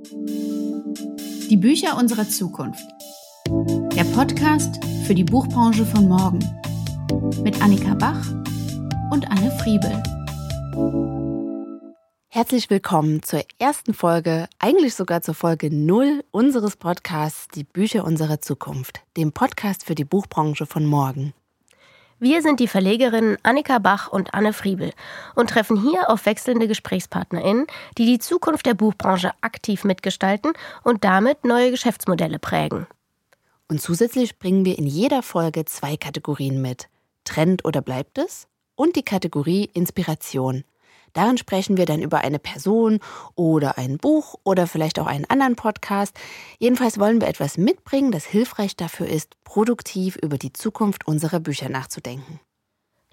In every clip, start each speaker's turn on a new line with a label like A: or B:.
A: Die Bücher unserer Zukunft. Der Podcast für die Buchbranche von morgen. Mit Annika Bach und Anne Friebel.
B: Herzlich willkommen zur ersten Folge, eigentlich sogar zur Folge 0 unseres Podcasts Die Bücher unserer Zukunft, dem Podcast für die Buchbranche von morgen.
C: Wir sind die Verlegerinnen Annika Bach und Anne Friebel und treffen hier auf wechselnde GesprächspartnerInnen, die die Zukunft der Buchbranche aktiv mitgestalten und damit neue Geschäftsmodelle prägen.
B: Und zusätzlich bringen wir in jeder Folge zwei Kategorien mit. Trend oder bleibt es? Und die Kategorie Inspiration – Darin sprechen wir dann über eine Person oder ein Buch oder vielleicht auch einen anderen Podcast. Jedenfalls wollen wir etwas mitbringen, das hilfreich dafür ist, produktiv über die Zukunft unserer Bücher nachzudenken.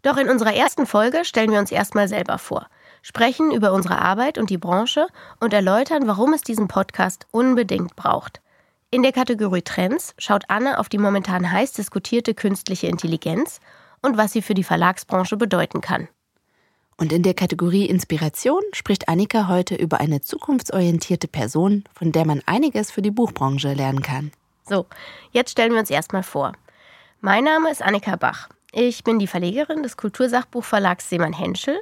C: Doch in unserer ersten Folge stellen wir uns erstmal selber vor, sprechen über unsere Arbeit und die Branche und erläutern, warum es diesen Podcast unbedingt braucht. In der Kategorie Trends schaut Anne auf die momentan heiß diskutierte künstliche Intelligenz und was sie für die Verlagsbranche bedeuten kann.
B: Und in der Kategorie Inspiration spricht Annika heute über eine zukunftsorientierte Person, von der man einiges für die Buchbranche lernen kann.
C: So, jetzt stellen wir uns erstmal vor. Mein Name ist Annika Bach. Ich bin die Verlegerin des Kultursachbuchverlags Seemann Henschel.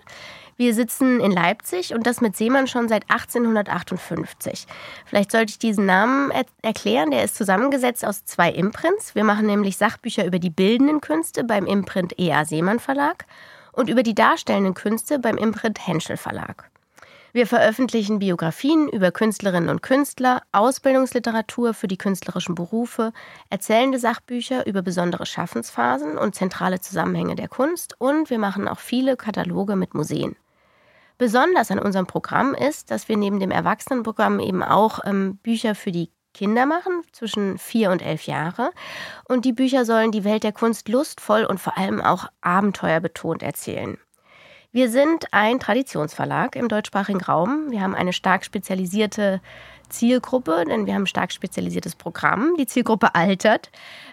C: Wir sitzen in Leipzig und das mit Seemann schon seit 1858. Vielleicht sollte ich diesen Namen er erklären. Der ist zusammengesetzt aus zwei Imprints. Wir machen nämlich Sachbücher über die bildenden Künste beim Imprint EA Seemann Verlag und über die darstellenden Künste beim Imprint Henschel Verlag. Wir veröffentlichen Biografien über Künstlerinnen und Künstler, Ausbildungsliteratur für die künstlerischen Berufe, erzählende Sachbücher über besondere Schaffensphasen und zentrale Zusammenhänge der Kunst und wir machen auch viele Kataloge mit Museen. Besonders an unserem Programm ist, dass wir neben dem Erwachsenenprogramm eben auch ähm, Bücher für die Kinder machen, zwischen vier und elf Jahre. Und die Bücher sollen die Welt der Kunst lustvoll und vor allem auch abenteuerbetont erzählen. Wir sind ein Traditionsverlag im deutschsprachigen Raum. Wir haben eine stark spezialisierte Zielgruppe, denn wir haben ein stark spezialisiertes Programm. Die Zielgruppe altert.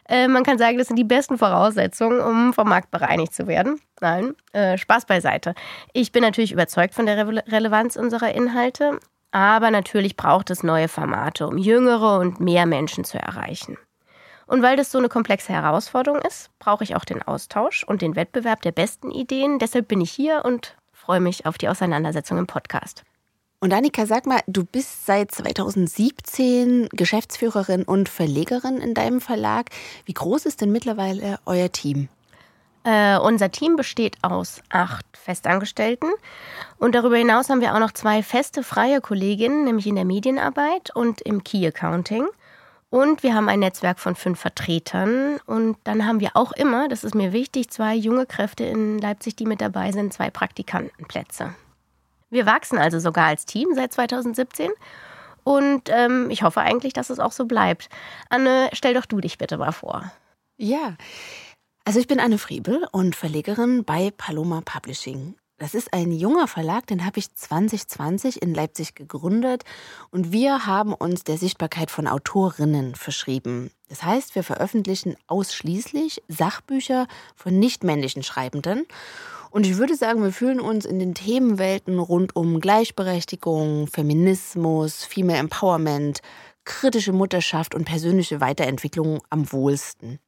C: Äh, man kann sagen, das sind die besten Voraussetzungen, um vom Markt bereinigt zu werden. Nein, äh, Spaß beiseite. Ich bin natürlich überzeugt von der Re Relevanz unserer Inhalte aber natürlich braucht es neue Formate, um jüngere und mehr Menschen zu erreichen. Und weil das so eine komplexe Herausforderung ist, brauche ich auch den Austausch und den Wettbewerb der besten Ideen. Deshalb bin ich hier und freue mich auf die Auseinandersetzung im Podcast.
B: Und Annika, sag mal, du bist seit 2017 Geschäftsführerin und Verlegerin in deinem Verlag. Wie groß ist denn mittlerweile euer Team?
C: Äh, unser Team besteht aus acht Festangestellten und darüber hinaus haben wir auch noch zwei feste freie Kolleginnen, nämlich in der Medienarbeit und im Key Accounting. Und wir haben ein Netzwerk von fünf Vertretern. Und dann haben wir auch immer, das ist mir wichtig, zwei junge Kräfte in Leipzig, die mit dabei sind, zwei Praktikantenplätze. Wir wachsen also sogar als Team seit 2017. Und ähm, ich hoffe eigentlich, dass es auch so bleibt. Anne, stell doch du dich bitte mal vor.
B: Ja, also ich bin Anne Friebel und Verlegerin bei Paloma Publishing. Das ist ein junger Verlag, den habe ich 2020 in Leipzig gegründet und wir haben uns der Sichtbarkeit von Autorinnen verschrieben. Das heißt, wir veröffentlichen ausschließlich Sachbücher von nichtmännlichen Schreibenden und ich würde sagen, wir fühlen uns in den Themenwelten rund um Gleichberechtigung, Feminismus, Female Empowerment, kritische Mutterschaft und persönliche Weiterentwicklung am wohlsten.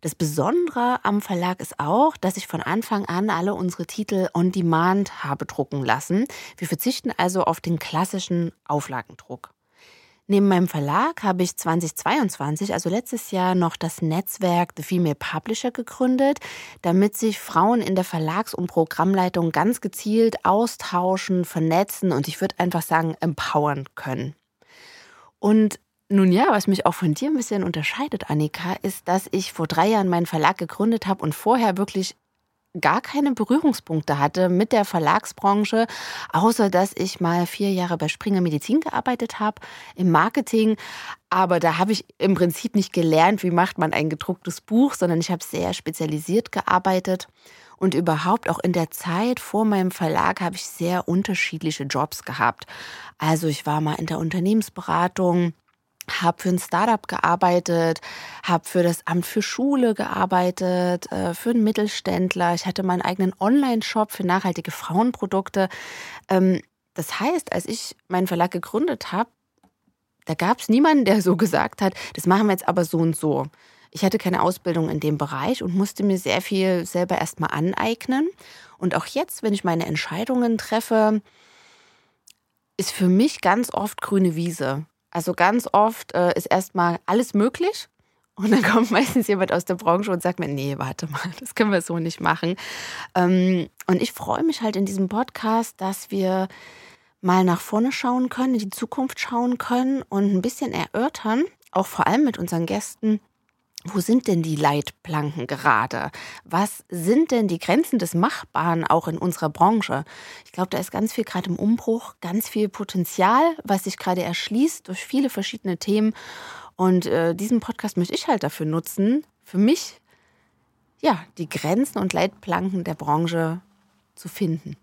B: Das Besondere am Verlag ist auch, dass ich von Anfang an alle unsere Titel on demand habe drucken lassen. Wir verzichten also auf den klassischen Auflagendruck. Neben meinem Verlag habe ich 2022, also letztes Jahr, noch das Netzwerk The Female Publisher gegründet, damit sich Frauen in der Verlags- und Programmleitung ganz gezielt austauschen, vernetzen und ich würde einfach sagen, empowern können. Und nun ja, was mich auch von dir ein bisschen unterscheidet, Annika, ist, dass ich vor drei Jahren meinen Verlag gegründet habe und vorher wirklich gar keine Berührungspunkte hatte mit der Verlagsbranche, außer dass ich mal vier Jahre bei Springer Medizin gearbeitet habe, im Marketing. Aber da habe ich im Prinzip nicht gelernt, wie macht man ein gedrucktes Buch, sondern ich habe sehr spezialisiert gearbeitet. Und überhaupt auch in der Zeit vor meinem Verlag habe ich sehr unterschiedliche Jobs gehabt. Also ich war mal in der Unternehmensberatung, habe für ein Startup gearbeitet, habe für das Amt für Schule gearbeitet, äh, für einen Mittelständler. Ich hatte meinen eigenen Online-Shop für nachhaltige Frauenprodukte. Ähm, das heißt, als ich meinen Verlag gegründet habe, Da gab es niemanden, der so gesagt hat, das machen wir jetzt aber so und so. Ich hatte keine Ausbildung in dem Bereich und musste mir sehr viel selber erstmal aneignen. Und auch jetzt, wenn ich meine Entscheidungen treffe, ist für mich ganz oft grüne Wiese. Also ganz oft äh, ist erstmal alles möglich. Und dann kommt meistens jemand aus der Branche und sagt mir, nee, warte mal, das können wir so nicht machen. Ähm, und ich freue mich halt in diesem Podcast, dass wir mal nach vorne schauen können, in die Zukunft schauen können und ein bisschen erörtern, auch vor allem mit unseren Gästen, wo sind denn die Leitplanken gerade? Was sind denn die Grenzen des Machbaren auch in unserer Branche? Ich glaube, da ist ganz viel gerade im Umbruch, ganz viel Potenzial, was sich gerade erschließt durch viele verschiedene Themen. Und äh, diesen Podcast möchte ich halt dafür nutzen, für mich ja die Grenzen und Leitplanken der Branche zu finden.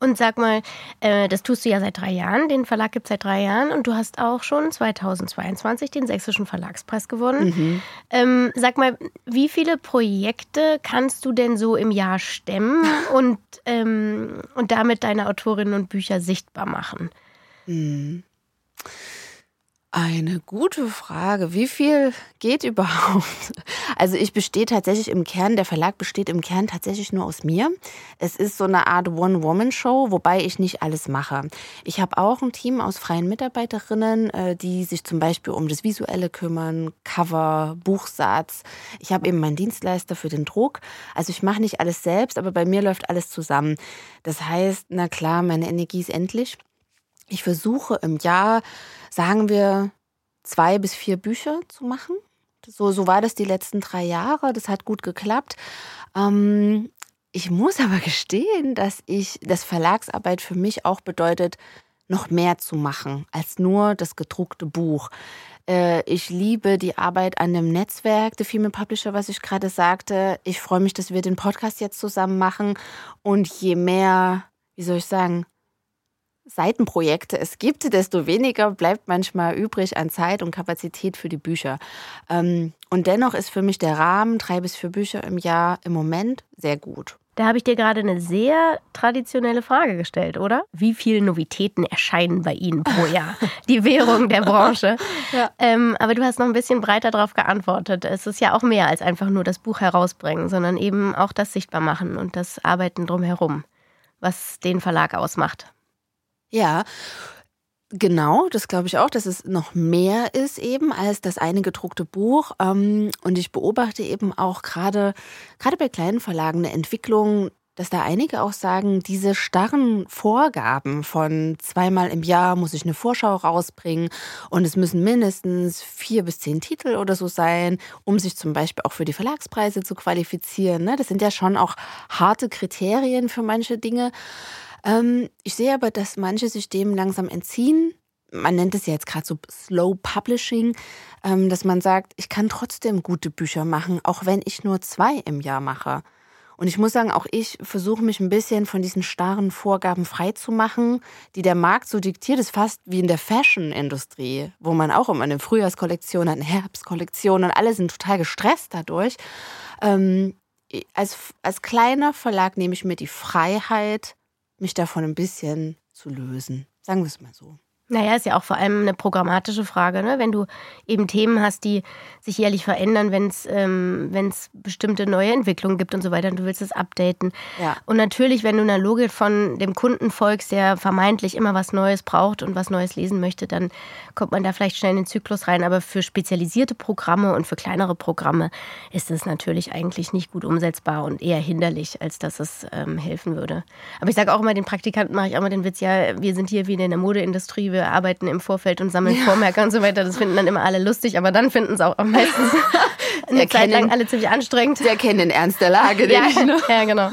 C: Und sag mal, äh, das tust du ja seit drei Jahren, den Verlag gibt es seit drei Jahren und du hast auch schon 2022 den Sächsischen Verlagspreis gewonnen. Mhm. Ähm, sag mal, wie viele Projekte kannst du denn so im Jahr stemmen und, ähm, und damit deine Autorinnen und Bücher sichtbar machen?
B: Mhm. Eine gute Frage. Wie viel geht überhaupt? Also ich bestehe tatsächlich im Kern, der Verlag besteht im Kern tatsächlich nur aus mir. Es ist so eine Art One-Woman-Show, wobei ich nicht alles mache. Ich habe auch ein Team aus freien Mitarbeiterinnen, äh, die sich zum Beispiel um das Visuelle kümmern, Cover, Buchsatz. Ich habe eben meinen Dienstleister für den Druck. Also ich mache nicht alles selbst, aber bei mir läuft alles zusammen. Das heißt, na klar, meine Energie ist endlich. Ich versuche im Jahr, sagen wir, zwei bis vier Bücher zu machen. So, so war das die letzten drei Jahre. Das hat gut geklappt. Ähm, ich muss aber gestehen, dass ich, dass Verlagsarbeit für mich auch bedeutet, noch mehr zu machen als nur das gedruckte Buch. Äh, ich liebe die Arbeit an dem Netzwerk, der Female Publisher, was ich gerade sagte. Ich freue mich, dass wir den Podcast jetzt zusammen machen. Und je mehr, wie soll ich sagen, Seitenprojekte es gibt, desto weniger bleibt manchmal übrig an Zeit und Kapazität für die Bücher. Ähm, und dennoch ist für mich der Rahmen drei bis vier Bücher im Jahr im Moment sehr gut.
C: Da habe ich dir gerade eine sehr traditionelle Frage gestellt, oder? Wie viele Novitäten erscheinen bei Ihnen pro Jahr? Die Währung der Branche. Ja. Ähm, aber du hast noch ein bisschen breiter darauf geantwortet. Es ist ja auch mehr als einfach nur das Buch herausbringen, sondern eben auch das Sichtbarmachen und das Arbeiten drumherum, was den Verlag ausmacht.
B: Ja, Genau, das glaube ich auch, dass es noch mehr ist eben als das eine gedruckte Buch. Ähm, und ich beobachte eben auch gerade, gerade bei kleinen Verlagen eine Entwicklung, dass da einige auch sagen, diese starren Vorgaben von zweimal im Jahr muss ich eine Vorschau rausbringen und es müssen mindestens vier bis zehn Titel oder so sein, um sich zum Beispiel auch für die Verlagspreise zu qualifizieren. Ne? Das sind ja schon auch harte Kriterien für manche Dinge. Ähm, ich sehe aber, dass manche dem langsam entziehen. Man nennt es ja jetzt gerade so Slow Publishing, ähm, dass man sagt, ich kann trotzdem gute Bücher machen, auch wenn ich nur zwei im Jahr mache. Und ich muss sagen, auch ich versuche mich ein bisschen von diesen starren Vorgaben freizumachen, die der Markt so diktiert. Das ist fast wie in der Fashion-Industrie, wo man auch immer eine Frühjahrskollektion hat, eine Herbstkollektion und alle sind total gestresst dadurch. Ähm, als, als kleiner Verlag nehme ich mir die Freiheit, mich davon ein bisschen zu lösen. Sagen wir es mal so.
C: Naja, ist ja auch vor allem eine programmatische Frage, ne? wenn du eben Themen hast, die sich jährlich verändern, wenn es ähm, bestimmte neue Entwicklungen gibt und so weiter und du willst es updaten. Ja. Und natürlich, wenn du einer Logik von dem Kunden folgst, der vermeintlich immer was Neues braucht und was Neues lesen möchte, dann kommt man da vielleicht schnell in den Zyklus rein. Aber für spezialisierte Programme und für kleinere Programme ist es natürlich eigentlich nicht gut umsetzbar und eher hinderlich, als dass es ähm, helfen würde. Aber ich sage auch immer, den Praktikanten mache ich auch immer den Witz, ja, wir sind hier wie in der Modeindustrie, wir arbeiten im Vorfeld und sammeln ja. Vormerke und so weiter. Das finden dann immer alle lustig, aber dann finden es auch meistens eine Zeit lang alle ziemlich anstrengend.
B: Sie erkennen den Ernst der Lage.
C: ja, ich, ne? ja, genau.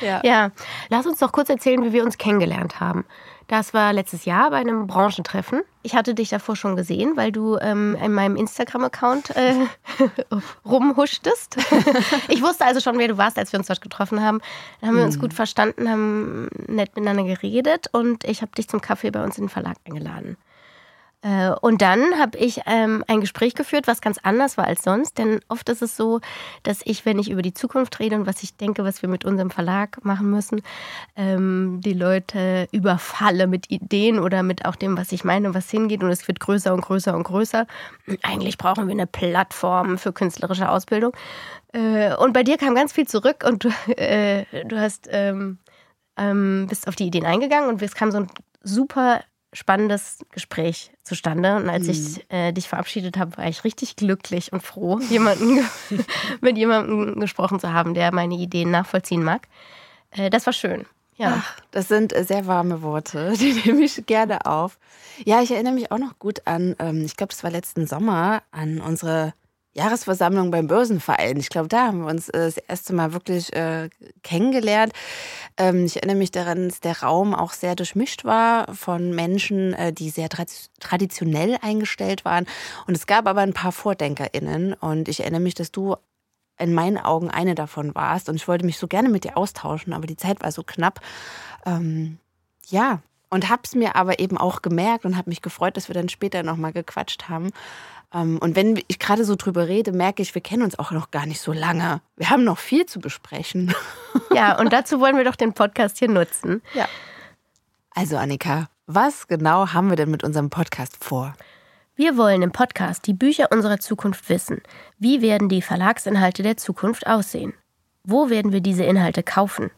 C: Ja. ja, lass uns doch kurz erzählen, wie wir uns kennengelernt haben. Das war letztes Jahr bei einem Branchentreffen. Ich hatte dich davor schon gesehen, weil du ähm, in meinem Instagram-Account äh, rumhuschtest. ich wusste also schon, wer du warst, als wir uns dort getroffen haben. Dann haben wir uns hm. gut verstanden, haben nett miteinander geredet und ich habe dich zum Kaffee bei uns in den Verlag eingeladen. Äh, und dann habe ich ähm, ein Gespräch geführt, was ganz anders war als sonst. Denn oft ist es so, dass ich, wenn ich über die Zukunft rede und was ich denke, was wir mit unserem Verlag machen müssen, ähm, die Leute überfalle mit Ideen oder mit auch dem, was ich meine, was hingeht. Und es wird größer und größer und größer. Eigentlich brauchen wir eine Plattform für künstlerische Ausbildung. Äh, und bei dir kam ganz viel zurück und du, äh, du hast, ähm, ähm, bist auf die Ideen eingegangen und es kam so ein super spannendes Gespräch zustande. Und als mhm. ich äh, dich verabschiedet habe, war ich richtig glücklich und froh, jemanden mit jemandem gesprochen zu haben, der meine Ideen nachvollziehen mag. Äh, das war schön. Ja.
B: Ach, das sind äh, sehr warme Worte, die nehme ich gerne auf. Ja, ich erinnere mich auch noch gut an, ähm, ich glaube, das war letzten Sommer, an unsere Jahresversammlung beim Börsenverein. Ich glaube, da haben wir uns äh, das erste Mal wirklich äh, kennengelernt. Ähm, ich erinnere mich daran, dass der Raum auch sehr durchmischt war von Menschen, äh, die sehr tra traditionell eingestellt waren. Und es gab aber ein paar VordenkerInnen. Und ich erinnere mich, dass du in meinen Augen eine davon warst. Und ich wollte mich so gerne mit dir austauschen, aber die Zeit war so knapp. Ähm, ja, und hab's mir aber eben auch gemerkt und habe mich gefreut, dass wir dann später nochmal gequatscht haben. Ähm, und wenn ich gerade so drüber rede, merke ich, wir kennen uns auch noch gar nicht so lange. Wir haben noch viel zu besprechen.
C: Ja, und dazu wollen wir doch den Podcast hier nutzen.
B: Ja. Also Annika, was genau haben wir denn mit unserem Podcast vor?
C: Wir wollen im Podcast die Bücher unserer Zukunft wissen. Wie werden die Verlagsinhalte der Zukunft aussehen? Wo werden wir diese Inhalte kaufen?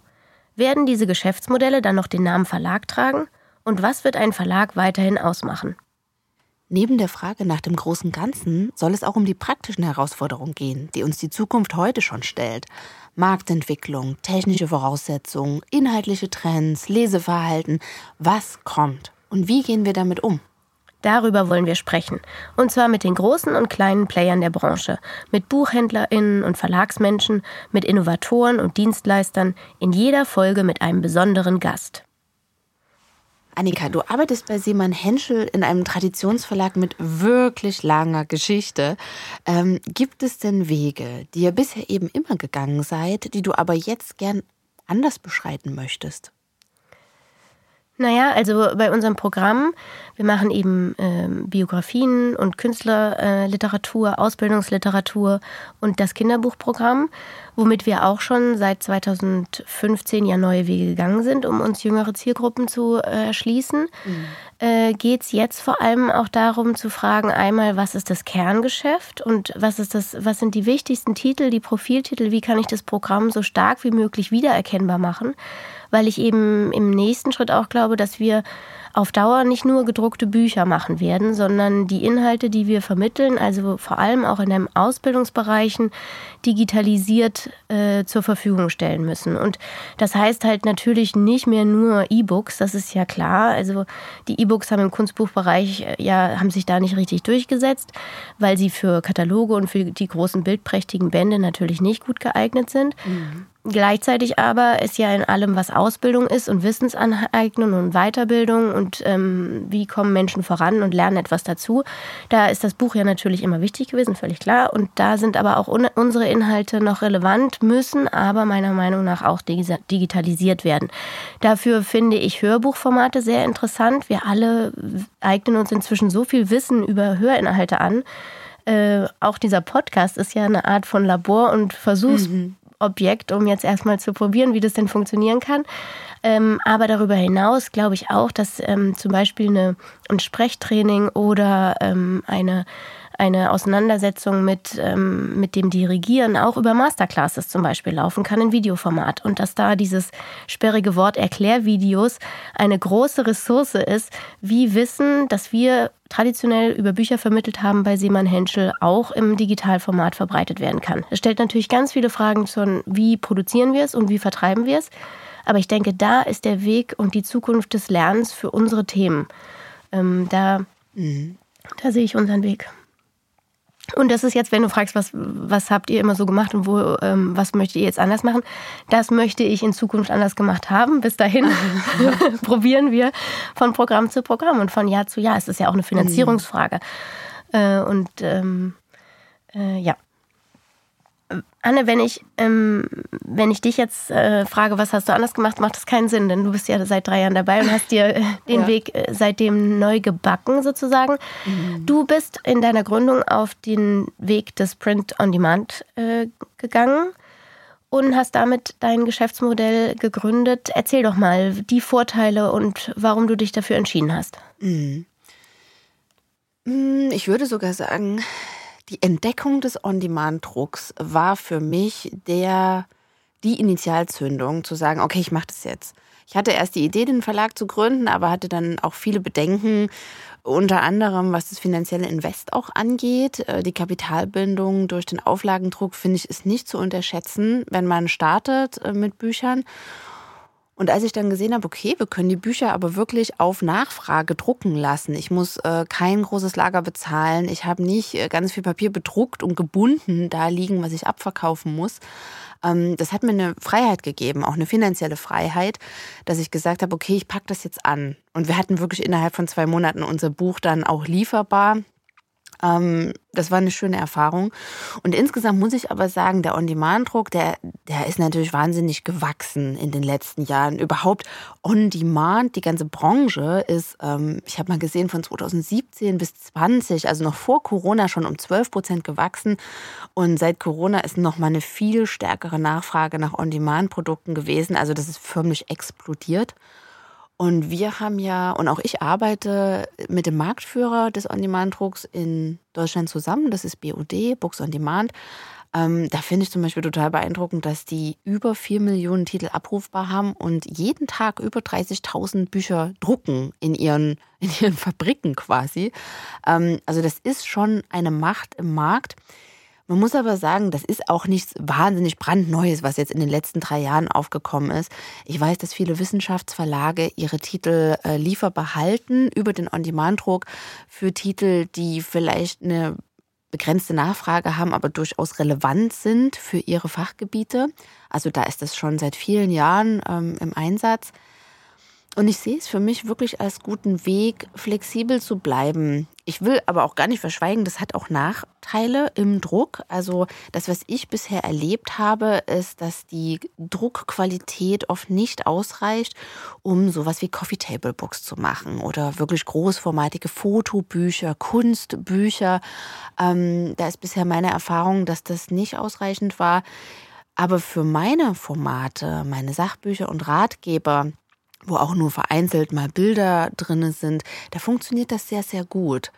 C: Werden diese Geschäftsmodelle dann noch den Namen Verlag tragen? Und was wird ein Verlag weiterhin ausmachen?
B: Neben der Frage nach dem großen Ganzen soll es auch um die praktischen Herausforderungen gehen, die uns die Zukunft heute schon stellt. Marktentwicklung, technische Voraussetzungen, inhaltliche Trends, Leseverhalten. Was kommt? Und wie gehen wir damit um?
C: Darüber wollen wir sprechen. Und zwar mit den großen und kleinen Playern der Branche, mit BuchhändlerInnen und Verlagsmenschen, mit Innovatoren und Dienstleistern, in jeder Folge mit einem besonderen Gast.
B: Annika, du arbeitest bei Seemann Henschel in einem Traditionsverlag mit wirklich langer Geschichte. Ähm, gibt es denn Wege, die ihr bisher eben immer gegangen seid, die du aber jetzt gern anders beschreiten möchtest?
C: Naja, also bei unserem Programm, wir machen eben äh, Biografien und Künstlerliteratur, äh, Ausbildungsliteratur und das Kinderbuchprogramm, womit wir auch schon seit 2015 ja neue Wege gegangen sind, um uns jüngere Zielgruppen zu äh, erschließen. Mhm. Äh, Geht es jetzt vor allem auch darum zu fragen, einmal, was ist das Kerngeschäft und was ist das, was sind die wichtigsten Titel, die Profiltitel, wie kann ich das Programm so stark wie möglich wiedererkennbar machen? Weil ich eben im nächsten Schritt auch glaube, dass wir auf Dauer nicht nur gedruckte Bücher machen werden, sondern die Inhalte, die wir vermitteln, also vor allem auch in den Ausbildungsbereichen, digitalisiert äh, zur Verfügung stellen müssen. Und das heißt halt natürlich nicht mehr nur E-Books, das ist ja klar. Also die E-Books haben im Kunstbuchbereich äh, ja, haben sich da nicht richtig durchgesetzt, weil sie für Kataloge und für die großen bildprächtigen Bände natürlich nicht gut geeignet sind. Mhm. Gleichzeitig aber ist ja in allem, was Ausbildung ist und Wissensaneignung und Weiterbildung und ähm, wie kommen Menschen voran und lernen etwas dazu, da ist das Buch ja natürlich immer wichtig gewesen, völlig klar. Und da sind aber auch un unsere Inhalte noch relevant, müssen aber meiner Meinung nach auch digitalisiert werden. Dafür finde ich Hörbuchformate sehr interessant. Wir alle eignen uns inzwischen so viel Wissen über Hörinhalte an. Äh, auch dieser Podcast ist ja eine Art von Labor und Versuchs. Mhm Objekt, um jetzt erstmal zu probieren, wie das denn funktionieren kann. Ähm, aber darüber hinaus glaube ich auch, dass ähm, zum Beispiel eine, ein Sprechtraining oder ähm, eine eine Auseinandersetzung mit, ähm, mit dem Dirigieren auch über Masterclasses zum Beispiel laufen kann in Videoformat und dass da dieses sperrige Wort Erklärvideos eine große Ressource ist, wie Wissen, das wir traditionell über Bücher vermittelt haben bei Seemann Henschel, auch im Digitalformat verbreitet werden kann. Es stellt natürlich ganz viele Fragen zu, wie produzieren wir es und wie vertreiben wir es. Aber ich denke, da ist der Weg und die Zukunft des Lernens für unsere Themen. Ähm, da, mhm. da sehe ich unseren Weg. Und das ist jetzt, wenn du fragst, was, was habt ihr immer so gemacht und wo, ähm, was möchtet ihr jetzt anders machen? Das möchte ich in Zukunft anders gemacht haben. Bis dahin probieren wir von Programm zu Programm und von Jahr zu Jahr. Es ist ja auch eine Finanzierungsfrage. Mhm. Äh, und ähm, äh, ja. Anne, wenn ich, ähm, wenn ich dich jetzt äh, frage, was hast du anders gemacht, macht das keinen Sinn, denn du bist ja seit drei Jahren dabei und hast dir äh, den ja. Weg äh, seitdem neu gebacken sozusagen. Mhm. Du bist in deiner Gründung auf den Weg des Print on Demand äh, gegangen und hast damit dein Geschäftsmodell gegründet. Erzähl doch mal die Vorteile und warum du dich dafür entschieden hast. Mhm.
B: Mm, ich würde sogar sagen, die Entdeckung des On-Demand-Drucks war für mich der, die Initialzündung, zu sagen, okay, ich mache das jetzt. Ich hatte erst die Idee, den Verlag zu gründen, aber hatte dann auch viele Bedenken, unter anderem was das finanzielle Invest auch angeht. Äh, die Kapitalbindung durch den Auflagendruck, finde ich, ist nicht zu unterschätzen, wenn man startet äh, mit Büchern. Und als ich dann gesehen habe, okay, wir können die Bücher aber wirklich auf Nachfrage drucken lassen. Ich muss äh, kein großes Lager bezahlen. Ich habe nicht äh, ganz viel Papier bedruckt und gebunden da liegen, was ich abverkaufen muss. Ähm, das hat mir eine Freiheit gegeben, auch eine finanzielle Freiheit, dass ich gesagt habe, okay, ich packe das jetzt an. Und wir hatten wirklich innerhalb von zwei Monaten unser Buch dann auch lieferbar. Ähm, das war eine schöne Erfahrung. Und insgesamt muss ich aber sagen, der On-Demand-Druck, der, der ist natürlich wahnsinnig gewachsen in den letzten Jahren. Überhaupt On-Demand, die ganze Branche ist, ähm, ich habe mal gesehen, von 2017 bis 20, also noch vor Corona schon um 12 Prozent gewachsen. Und seit Corona ist noch mal eine viel stärkere Nachfrage nach On-Demand-Produkten gewesen. Also das ist förmlich explodiert. Und wir haben ja, und auch ich arbeite mit dem Marktführer des On-Demand-Drucks in Deutschland zusammen. Das ist BOD, Books on Demand. Ähm, da finde ich zum Beispiel total beeindruckend, dass die über vier Millionen Titel abrufbar haben und jeden Tag über 30.000 Bücher drucken in ihren, in ihren Fabriken quasi. Ähm, also das ist schon eine Macht im Markt. Man muss aber sagen, das ist auch nichts wahnsinnig brandneues, was jetzt in den letzten drei Jahren aufgekommen ist. Ich weiß, dass viele Wissenschaftsverlage ihre Titel äh, lieferbar halten über den On-Demand-Druck für Titel, die vielleicht eine begrenzte Nachfrage haben, aber durchaus relevant sind für ihre Fachgebiete. Also da ist das schon seit vielen Jahren ähm, im Einsatz. Und ich sehe es für mich wirklich als guten Weg, flexibel zu bleiben. Ich will aber auch gar nicht verschweigen, das hat auch Nachteile im Druck. Also das, was ich bisher erlebt habe, ist, dass die Druckqualität oft nicht ausreicht, um sowas wie Coffee Table Books zu machen oder wirklich großformatige Fotobücher, Kunstbücher. Ähm, da ist bisher meine Erfahrung, dass das nicht ausreichend war. Aber für meine Formate, meine Sachbücher und Ratgeber, wo auch nur vereinzelt mal Bilder drin sind, da funktioniert das sehr, sehr gut.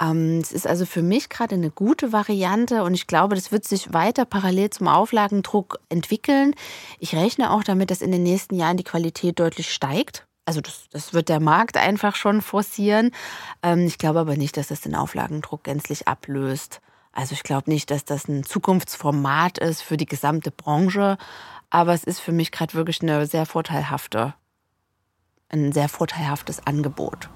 B: Ähm, es ist also für mich gerade eine gute Variante und ich glaube, das wird sich weiter parallel zum Auflagendruck entwickeln. Ich rechne auch damit, dass in den nächsten Jahren die Qualität deutlich steigt. Also das, das wird der Markt einfach schon forcieren. Ähm, ich glaube aber nicht, dass das den Auflagendruck gänzlich ablöst. Also ich glaube nicht, dass das ein Zukunftsformat ist für die gesamte Branche, aber es ist für mich gerade wirklich eine sehr vorteilhafte ein sehr vorteilhaftes Angebot.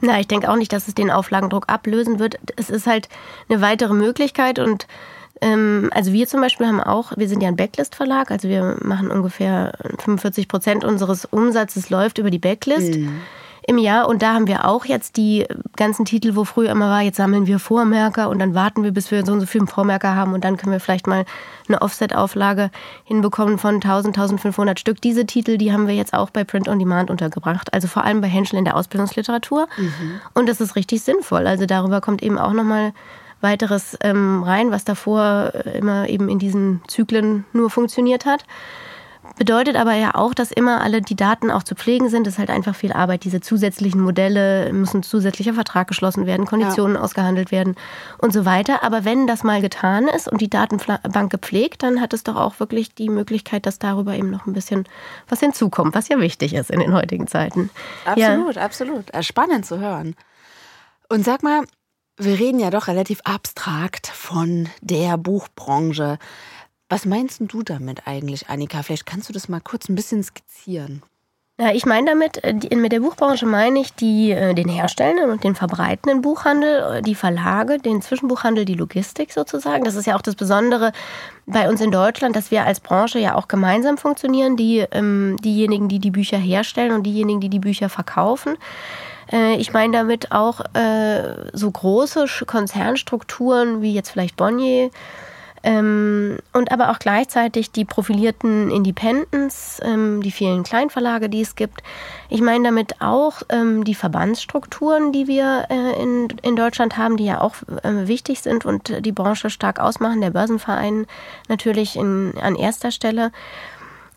C: Na, ich denke auch nicht, dass es den Auflagendruck ablösen wird. Es ist halt eine weitere Möglichkeit und ähm, also wir zum Beispiel haben auch, wir sind ja ein Backlist-Verlag, also wir machen ungefähr 45 Prozent unseres Umsatzes läuft über die Backlist. Mhm im Jahr. Und da haben wir auch jetzt die ganzen Titel, wo früher immer war, jetzt sammeln wir Vormerker und dann warten wir, bis wir so und so viele Vormerker haben und dann können wir vielleicht mal eine Offset-Auflage hinbekommen von 1000, 1500 Stück. Diese Titel, die haben wir jetzt auch bei Print on Demand untergebracht. Also vor allem bei Henschel in der Ausbildungsliteratur. Mhm. Und das ist richtig sinnvoll. Also darüber kommt eben auch nochmal weiteres ähm, rein, was davor äh, immer eben in diesen Zyklen nur funktioniert hat. Bedeutet aber ja auch, dass immer alle die Daten auch zu pflegen sind. Das ist halt einfach viel Arbeit. Diese zusätzlichen Modelle müssen zusätzlicher Vertrag geschlossen werden, Konditionen ja. ausgehandelt werden und so weiter. Aber wenn das mal getan ist und die Datenbank gepflegt, dann hat es doch auch wirklich die Möglichkeit, dass darüber eben noch ein bisschen was hinzukommt, was ja wichtig ist in den heutigen Zeiten.
B: Absolut, ja. absolut. Spannend zu hören. Und sag mal, wir reden ja doch relativ abstrakt von der Buchbranche. Was meinst du damit eigentlich, Annika? Vielleicht kannst du das mal kurz ein bisschen skizzieren.
C: Ja, ich meine damit, äh, mit der Buchbranche meine ich die, äh, den herstellenden und den verbreitenden Buchhandel, äh, die Verlage, den Zwischenbuchhandel, die Logistik sozusagen. Das ist ja auch das Besondere bei uns in Deutschland, dass wir als Branche ja auch gemeinsam funktionieren. Die, ähm, diejenigen, die die Bücher herstellen und diejenigen, die die Bücher verkaufen. Ich meine damit auch so große Konzernstrukturen wie jetzt vielleicht Bonnier Ähm, und aber auch gleichzeitig die profilierten Independents, ähm, die vielen Kleinverlage, die es gibt. Ich meine damit auch ähm, die Verbandsstrukturen, die wir äh, in, in Deutschland haben, die ja auch äh, wichtig sind und die Branche stark ausmachen. Der Börsenverein natürlich in, an erster Stelle.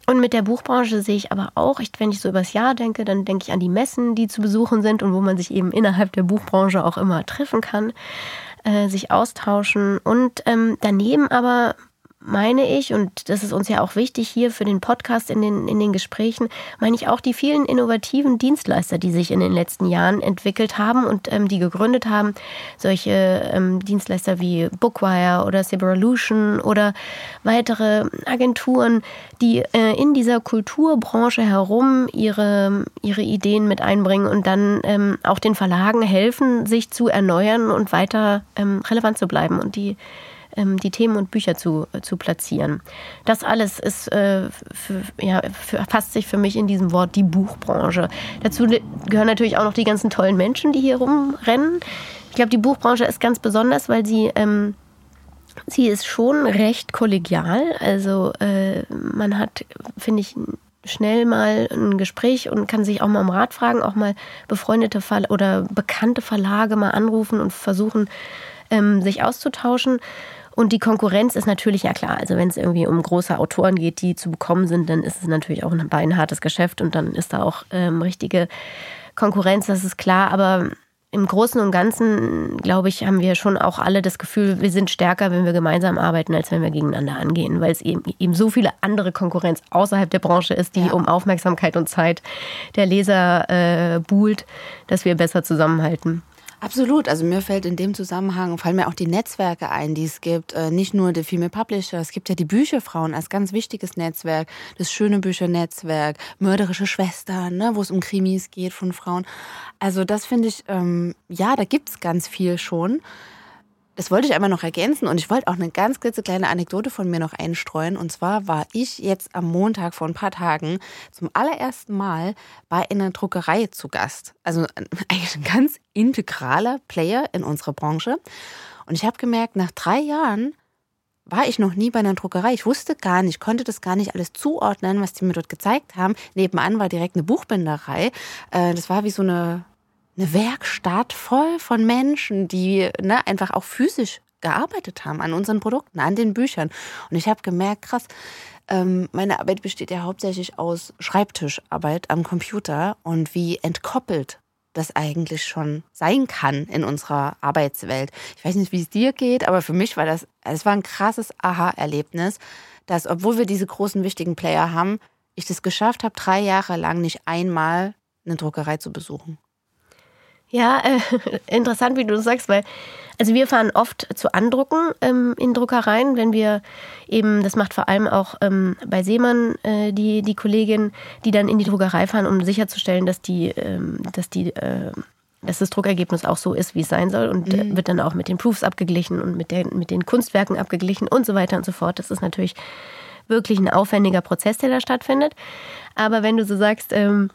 C: Und mit der Buchbranche sehe ich aber auch, wenn ich so übers Jahr denke, dann denke ich an die Messen, die zu besuchen sind und wo man sich eben innerhalb der Buchbranche auch immer treffen kann, äh, sich austauschen. Und ähm, daneben aber meine ich, und das ist uns ja auch wichtig hier für den Podcast in den, in den Gesprächen, meine ich auch die vielen innovativen Dienstleister, die sich in den letzten Jahren entwickelt haben und ähm, die gegründet haben. Solche ähm, Dienstleister wie Bookwire oder Cyberolution oder weitere Agenturen, die äh, in dieser Kulturbranche herum ihre, ihre Ideen mit einbringen und dann ähm, auch den Verlagen helfen, sich zu erneuern und weiter ähm, relevant zu bleiben und die die Themen und Bücher zu, äh, zu platzieren. Das alles ist, äh, für, ja, für, fasst sich für mich in diesem Wort die Buchbranche. Dazu gehören natürlich auch noch die ganzen tollen Menschen, die hier rumrennen. Ich glaube, die Buchbranche ist ganz besonders, weil sie ähm, sie ist schon recht kollegial. Also äh, man hat, finde ich, schnell mal ein Gespräch und kann sich auch mal um Rat fragen, auch mal befreundete Ver oder bekannte Verlage mal anrufen und versuchen, ähm, sich auszutauschen. Und die Konkurrenz ist natürlich ja klar. Also wenn es irgendwie um große Autoren geht, die zu bekommen sind, dann ist es natürlich auch ein beinhartes Geschäft und dann ist da auch ähm, richtige Konkurrenz, das ist klar. Aber im Großen und Ganzen, glaube ich, haben wir schon auch alle das Gefühl, wir sind stärker, wenn wir gemeinsam arbeiten, als wenn wir gegeneinander angehen, weil es eben, eben so viele andere Konkurrenz außerhalb der Branche ist, die ja. um Aufmerksamkeit und Zeit der Leser äh, buhlt, dass wir besser zusammenhalten.
B: Absolut. Also mir fällt in dem Zusammenhang, fallen mir auch die Netzwerke ein, die es gibt. Äh, nicht nur die Female Publisher, es gibt ja die Bücherfrauen als ganz wichtiges Netzwerk, das schöne Büchernetzwerk, mörderische Schwestern, ne, wo es um Krimis geht von Frauen. Also das finde ich, ähm, ja, da gibt's ganz viel schon das wollte ich einmal noch ergänzen und ich wollte auch eine ganz klitzekleine Anekdote von mir noch einstreuen. Und zwar war ich jetzt am Montag vor ein paar Tagen zum allerersten Mal bei einer Druckerei zu Gast. Also eigentlich ein ganz integraler Player in unserer Branche. Und ich habe gemerkt, nach drei Jahren war ich noch nie bei einer Druckerei. Ich wusste gar nicht, konnte das gar nicht alles zuordnen, was die mir dort gezeigt haben. Nebenan war direkt eine Buchbinderei. Äh, das war wie so eine eine Werkstatt voll von Menschen, die ne, einfach auch physisch gearbeitet haben an unseren Produkten, an den Büchern. Und ich habe gemerkt, krass, ähm, meine Arbeit besteht ja hauptsächlich aus Schreibtischarbeit am Computer und wie entkoppelt das eigentlich schon sein kann in unserer Arbeitswelt. Ich weiß nicht, wie es dir geht, aber für mich war das, es war ein krasses Aha-Erlebnis, dass obwohl wir diese großen wichtigen Player haben, ich das geschafft habe, drei Jahre lang nicht einmal eine Druckerei zu besuchen.
C: Ja, äh, interessant, wie du das sagst, weil also wir fahren oft zu Andrucken ähm, in Druckereien, wenn wir eben, das macht vor allem auch ähm, bei Seemann äh, die, die Kollegin, die dann in die Druckerei fahren, um sicherzustellen, dass die, ähm, dass die äh, dass das Druckergebnis auch so ist, wie es sein soll und mhm. wird dann auch mit den Proofs abgeglichen und mit, der, mit den Kunstwerken abgeglichen und so weiter und so fort. Das ist natürlich wirklich ein aufwendiger Prozess, der da stattfindet. Aber wenn du so sagst, ähm,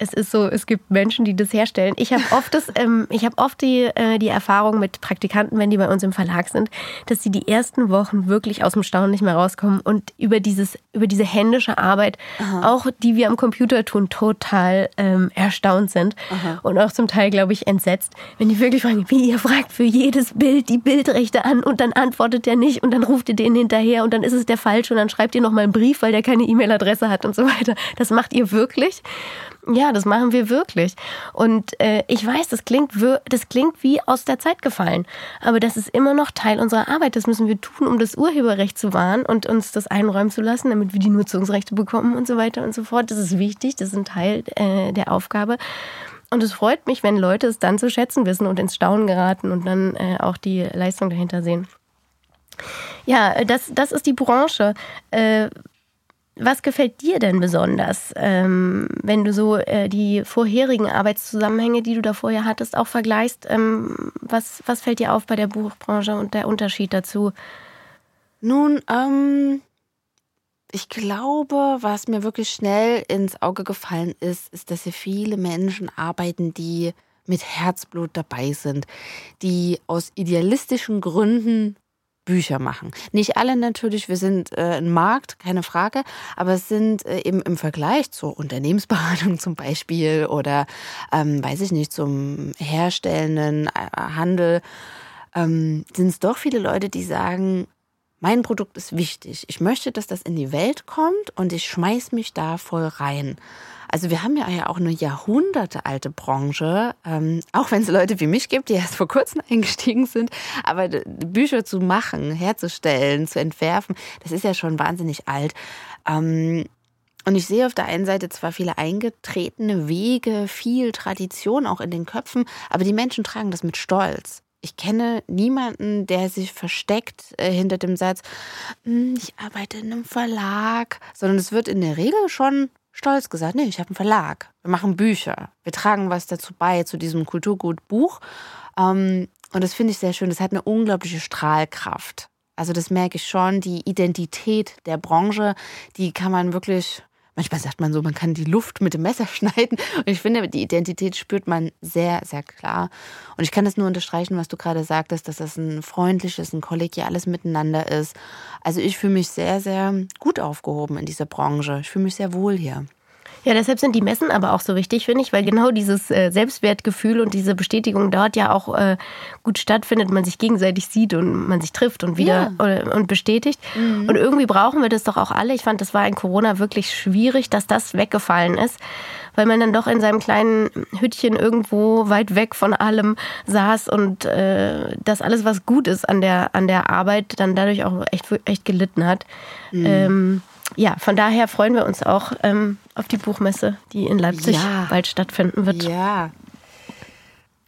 C: es ist so, es gibt Menschen, die das herstellen. Ich habe oft das, ähm, ich habe oft die, äh, die Erfahrung mit Praktikanten, wenn die bei uns im Verlag sind, dass sie die ersten Wochen wirklich aus dem Staunen nicht mehr rauskommen und über dieses, über diese händische Arbeit, Aha. auch die wir am Computer tun, total ähm, erstaunt sind Aha. und auch zum Teil, glaube ich, entsetzt, wenn die wirklich fragen, wie ihr fragt für jedes Bild die Bildrechte an und dann antwortet der nicht und dann ruft ihr den hinterher und dann ist es der falsche und dann schreibt ihr noch mal einen Brief, weil der keine E-Mail-Adresse hat und so weiter. Das macht ihr wirklich? Ja, das machen wir wirklich. Und äh, ich weiß, das klingt, das klingt wie aus der Zeit gefallen. Aber das ist immer noch Teil unserer Arbeit. Das müssen wir tun, um das Urheberrecht zu wahren und uns das einräumen zu lassen, damit wir die Nutzungsrechte bekommen und so weiter und so fort. Das ist wichtig, das ist ein Teil äh, der Aufgabe. Und es freut mich, wenn Leute es dann zu schätzen wissen und ins Staunen geraten und dann äh, auch die Leistung dahinter sehen. Ja, das, das ist die Branche. Äh, was gefällt dir denn besonders, ähm, wenn du so äh, die vorherigen Arbeitszusammenhänge, die du da vorher hattest, auch vergleichst? Ähm, was, was fällt dir auf bei der Buchbranche und der Unterschied dazu?
B: Nun, ähm, ich glaube, was mir wirklich schnell ins Auge gefallen ist, ist, dass hier viele Menschen arbeiten, die mit Herzblut dabei sind, die aus idealistischen Gründen Bücher machen. Nicht alle natürlich, wir sind äh, ein Markt, keine Frage, aber es sind äh, eben im Vergleich zur Unternehmensberatung zum Beispiel oder, ähm, weiß ich nicht, zum herstellenden äh, Handel, ähm, sind es doch viele Leute, die sagen, mein Produkt ist wichtig. Ich möchte, dass das in die Welt kommt und ich schmeiß mich da voll rein. Also wir haben ja auch eine jahrhundertealte Branche, ähm, auch wenn es Leute wie mich gibt, die erst vor kurzem eingestiegen sind, aber Bücher zu machen, herzustellen, zu entwerfen, das ist ja schon wahnsinnig alt. Ähm, und ich sehe auf der einen Seite zwar viele eingetretene Wege, viel Tradition auch in den Köpfen, aber die Menschen tragen das mit Stolz. Ich kenne niemanden, der sich versteckt äh, hinter dem Satz, hm, ich arbeite in einem Verlag, sondern es wird in der Regel schon stolz gesagt, nee, ich habe einen Verlag, wir machen Bücher, wir tragen was dazu bei, zu diesem Kulturgut Buch. Ähm, und das finde ich sehr schön, das hat eine unglaubliche Strahlkraft. Also das merke ich schon, die Identität der Branche, die kann man wirklich Manchmal sagt man so, man kann die Luft mit dem Messer schneiden. Und ich finde, die Identität spürt man sehr, sehr klar. Und ich kann das nur unterstreichen, was du gerade sagtest, dass das ein freundliches, ein kollegiales Miteinander ist. Also ich fühle mich sehr, sehr gut aufgehoben in dieser Branche. Ich fühle mich sehr wohl hier.
C: Ja, deshalb sind die Messen aber auch so wichtig, finde ich, weil genau dieses äh, Selbstwertgefühl und diese Bestätigung dort ja auch äh, gut stattfindet, man sich gegenseitig sieht und man sich trifft und wieder ja. und bestätigt. Mhm. Und irgendwie brauchen wir das doch auch alle. Ich fand, das war in Corona wirklich schwierig, dass das weggefallen ist, weil man dann doch in seinem kleinen Hüttchen irgendwo weit weg von allem saß und äh, das alles, was gut ist an der, an der Arbeit, dann dadurch auch echt, echt gelitten hat. Mhm. Ähm, ja, von daher freuen wir uns auch ähm, auf die Buchmesse, die in Leipzig ja. bald stattfinden wird.
B: Ja.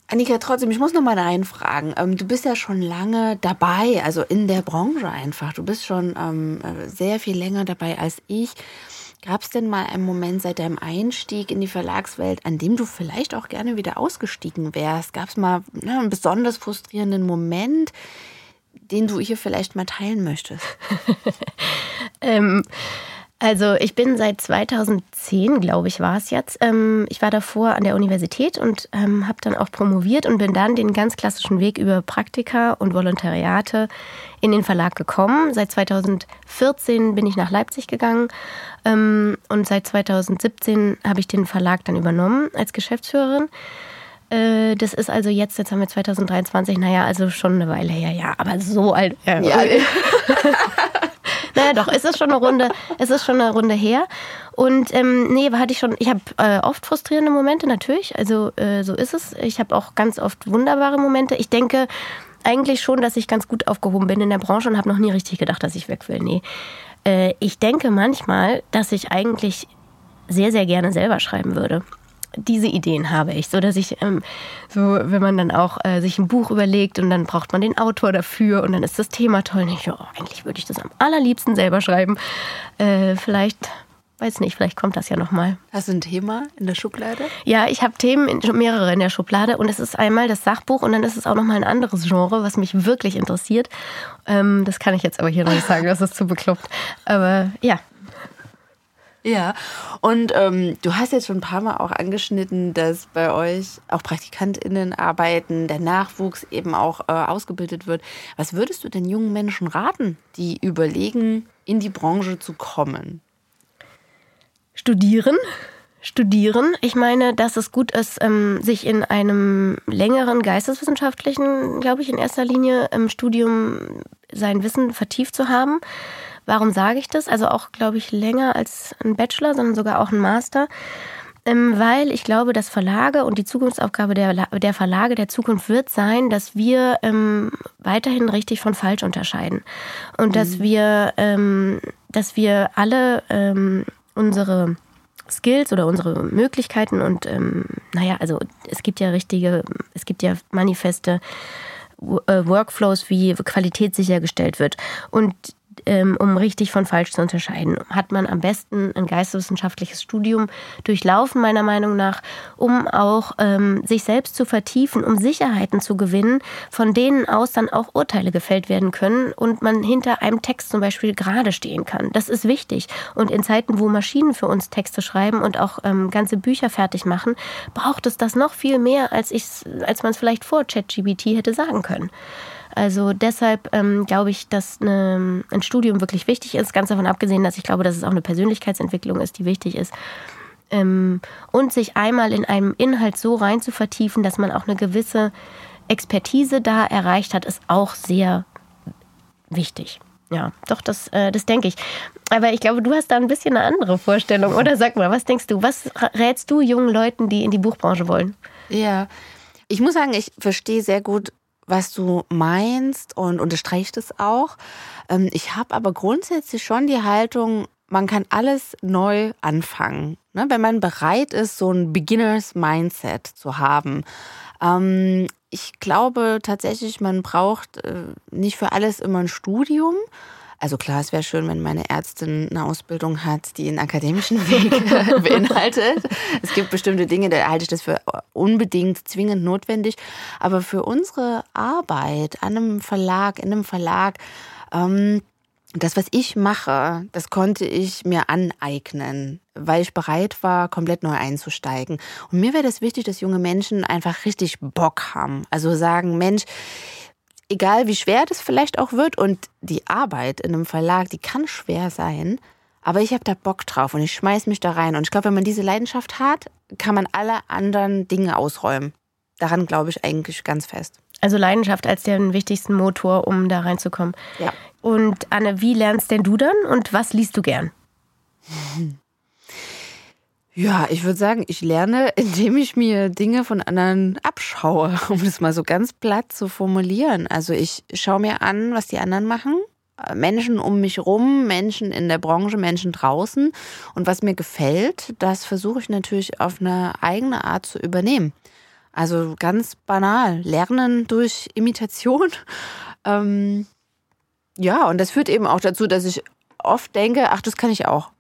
B: Annika, trotzdem, ich muss noch mal einfragen. Ähm, du bist ja schon lange dabei, also in der Branche einfach. Du bist schon ähm, sehr viel länger dabei als ich. Gab es denn mal einen Moment seit deinem Einstieg in die Verlagswelt, an dem du vielleicht auch gerne wieder ausgestiegen wärst? Gab es mal ne, einen besonders frustrierenden Moment, den du hier vielleicht mal teilen möchtest?
C: ähm, also ich bin seit 2010, glaube ich, war es jetzt. Ähm, ich war davor an der Universität und ähm, habe dann auch promoviert und bin dann den ganz klassischen Weg über Praktika und Volontariate in den Verlag gekommen. Seit 2014 bin ich nach Leipzig gegangen ähm, und seit 2017 habe ich den Verlag dann übernommen als Geschäftsführerin. Äh, das ist also jetzt, jetzt haben wir 2023, naja, also schon eine Weile her, ja, aber so alt. Ja. ja. naja, doch, es ist schon eine Runde, es ist schon eine Runde her. Und ähm, nee, hatte ich schon, ich habe äh, oft frustrierende Momente, natürlich. Also äh, so ist es. Ich habe auch ganz oft wunderbare Momente. Ich denke eigentlich schon, dass ich ganz gut aufgehoben bin in der Branche und habe noch nie richtig gedacht, dass ich weg will. Nee. Äh, ich denke manchmal, dass ich eigentlich sehr, sehr gerne selber schreiben würde diese Ideen habe ich, so dass ich ähm, so, wenn man dann auch äh, sich ein Buch überlegt und dann braucht man den Autor dafür und dann ist das Thema toll. Und ich, oh, eigentlich würde ich das am allerliebsten selber schreiben. Äh, vielleicht weiß nicht, vielleicht kommt das ja nochmal.
B: Hast du ein Thema in der Schublade?
C: Ja, ich habe Themen, in, mehrere in der Schublade und es ist einmal das Sachbuch und dann ist es auch nochmal ein anderes Genre, was mich wirklich interessiert. Ähm, das kann ich jetzt aber hier noch nicht sagen, das ist zu bekloppt. Aber ja,
B: ja, und ähm, du hast jetzt schon ein paar Mal auch angeschnitten, dass bei euch auch PraktikantInnen arbeiten, der Nachwuchs eben auch äh, ausgebildet wird. Was würdest du den jungen Menschen raten, die überlegen, in die Branche zu kommen?
C: Studieren. Studieren. Ich meine, dass es gut ist, ähm, sich in einem längeren geisteswissenschaftlichen, glaube ich, in erster Linie im Studium sein Wissen vertieft zu haben Warum sage ich das? Also auch, glaube ich, länger als ein Bachelor, sondern sogar auch ein Master. Ähm, weil ich glaube, dass Verlage und die Zukunftsaufgabe der, der Verlage der Zukunft wird sein, dass wir ähm, weiterhin richtig von falsch unterscheiden. Und mhm. dass wir, ähm, dass wir alle ähm, unsere Skills oder unsere Möglichkeiten und ähm, naja, also es gibt ja richtige, es gibt ja manifeste äh, Workflows, wie Qualität sichergestellt wird. Und um richtig von falsch zu unterscheiden, hat man am besten ein geisteswissenschaftliches Studium durchlaufen, meiner Meinung nach, um auch ähm, sich selbst zu vertiefen, um Sicherheiten zu gewinnen, von denen aus dann auch Urteile gefällt werden können und man hinter einem Text zum Beispiel gerade stehen kann. Das ist wichtig. Und in Zeiten, wo Maschinen für uns Texte schreiben und auch ähm, ganze Bücher fertig machen, braucht es das noch viel mehr, als, als man es vielleicht vor ChatGBT hätte sagen können. Also deshalb ähm, glaube ich, dass eine, ein Studium wirklich wichtig ist, ganz davon abgesehen, dass ich glaube, dass es auch eine Persönlichkeitsentwicklung ist, die wichtig ist. Ähm, und sich einmal in einem Inhalt so rein zu vertiefen, dass man auch eine gewisse Expertise da erreicht hat, ist auch sehr wichtig. Ja, doch, das, äh, das denke ich. Aber ich glaube, du hast da ein bisschen eine andere Vorstellung, oder? Sag mal, was denkst du? Was rätst du jungen Leuten, die in die Buchbranche wollen?
B: Ja, ich muss sagen, ich verstehe sehr gut, was du meinst und unterstreicht es auch. Ähm, ich habe aber grundsätzlich schon die Haltung, man kann alles neu anfangen. Ne? Wenn man bereit ist, so ein Beginners Mindset zu haben. Ähm, ich glaube tatsächlich, man braucht äh, nicht für alles immer ein Studium. Also klar, es wäre schön, wenn meine Ärztin eine Ausbildung hat, die einen akademischen Weg beinhaltet. Es gibt bestimmte Dinge, da halte ich das für unbedingt zwingend notwendig. Aber für unsere Arbeit an einem Verlag, in einem Verlag, ähm, das, was ich mache, das konnte ich mir aneignen, weil ich bereit war, komplett neu einzusteigen. Und mir wäre das wichtig, dass junge Menschen einfach richtig Bock haben. Also sagen, Mensch, egal wie schwer das vielleicht auch wird und die Arbeit in einem Verlag, die kann schwer sein, aber ich habe da Bock drauf und ich schmeiß mich da rein. Und ich glaube, wenn man diese Leidenschaft hat, kann man alle anderen Dinge ausräumen. Daran glaube ich eigentlich ganz fest.
C: Also Leidenschaft als den wichtigsten Motor, um da reinzukommen.
B: Ja.
C: Und Anne, wie lernst denn du dann und was liest du gern?
B: Ja, ich würde sagen, ich lerne, indem ich mir Dinge von anderen abschaue, um das mal so ganz platt zu formulieren. Also ich schaue mir an, was die anderen machen. Menschen um mich rum, Menschen in der Branche, Menschen draußen. Und was mir gefällt, das versuche ich natürlich auf eine eigene Art zu übernehmen. Also ganz banal, lernen durch Imitation. Ähm, ja, und das führt eben auch dazu, dass ich oft denke, ach, das kann ich auch.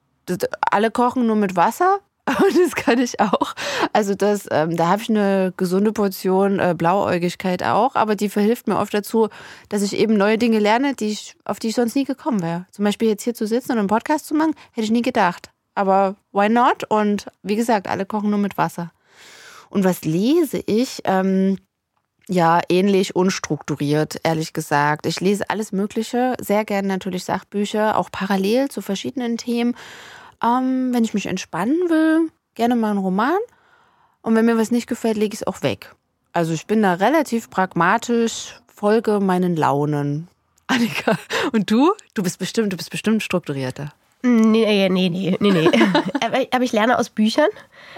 B: Alle kochen nur mit Wasser. Und das kann ich auch. Also das, ähm, da habe ich eine gesunde Portion äh, Blauäugigkeit auch, aber die verhilft mir oft dazu, dass ich eben neue Dinge lerne, die ich, auf die ich sonst nie gekommen wäre. Zum Beispiel jetzt hier zu sitzen und einen Podcast zu machen, hätte ich nie gedacht. Aber why not? Und wie gesagt, alle kochen nur mit Wasser. Und was lese ich? Ähm, ja, ähnlich unstrukturiert, ehrlich gesagt. Ich lese alles Mögliche, sehr gerne natürlich Sachbücher, auch parallel zu verschiedenen Themen. Ähm, wenn ich mich entspannen will, gerne mal einen Roman. Und wenn mir was nicht gefällt, lege ich es auch weg. Also ich bin da relativ pragmatisch, folge meinen Launen. Annika, und du? Du bist bestimmt, du bist bestimmt strukturierter.
C: Nee, nee, nee, nee, nee. aber, ich lerne aus Büchern.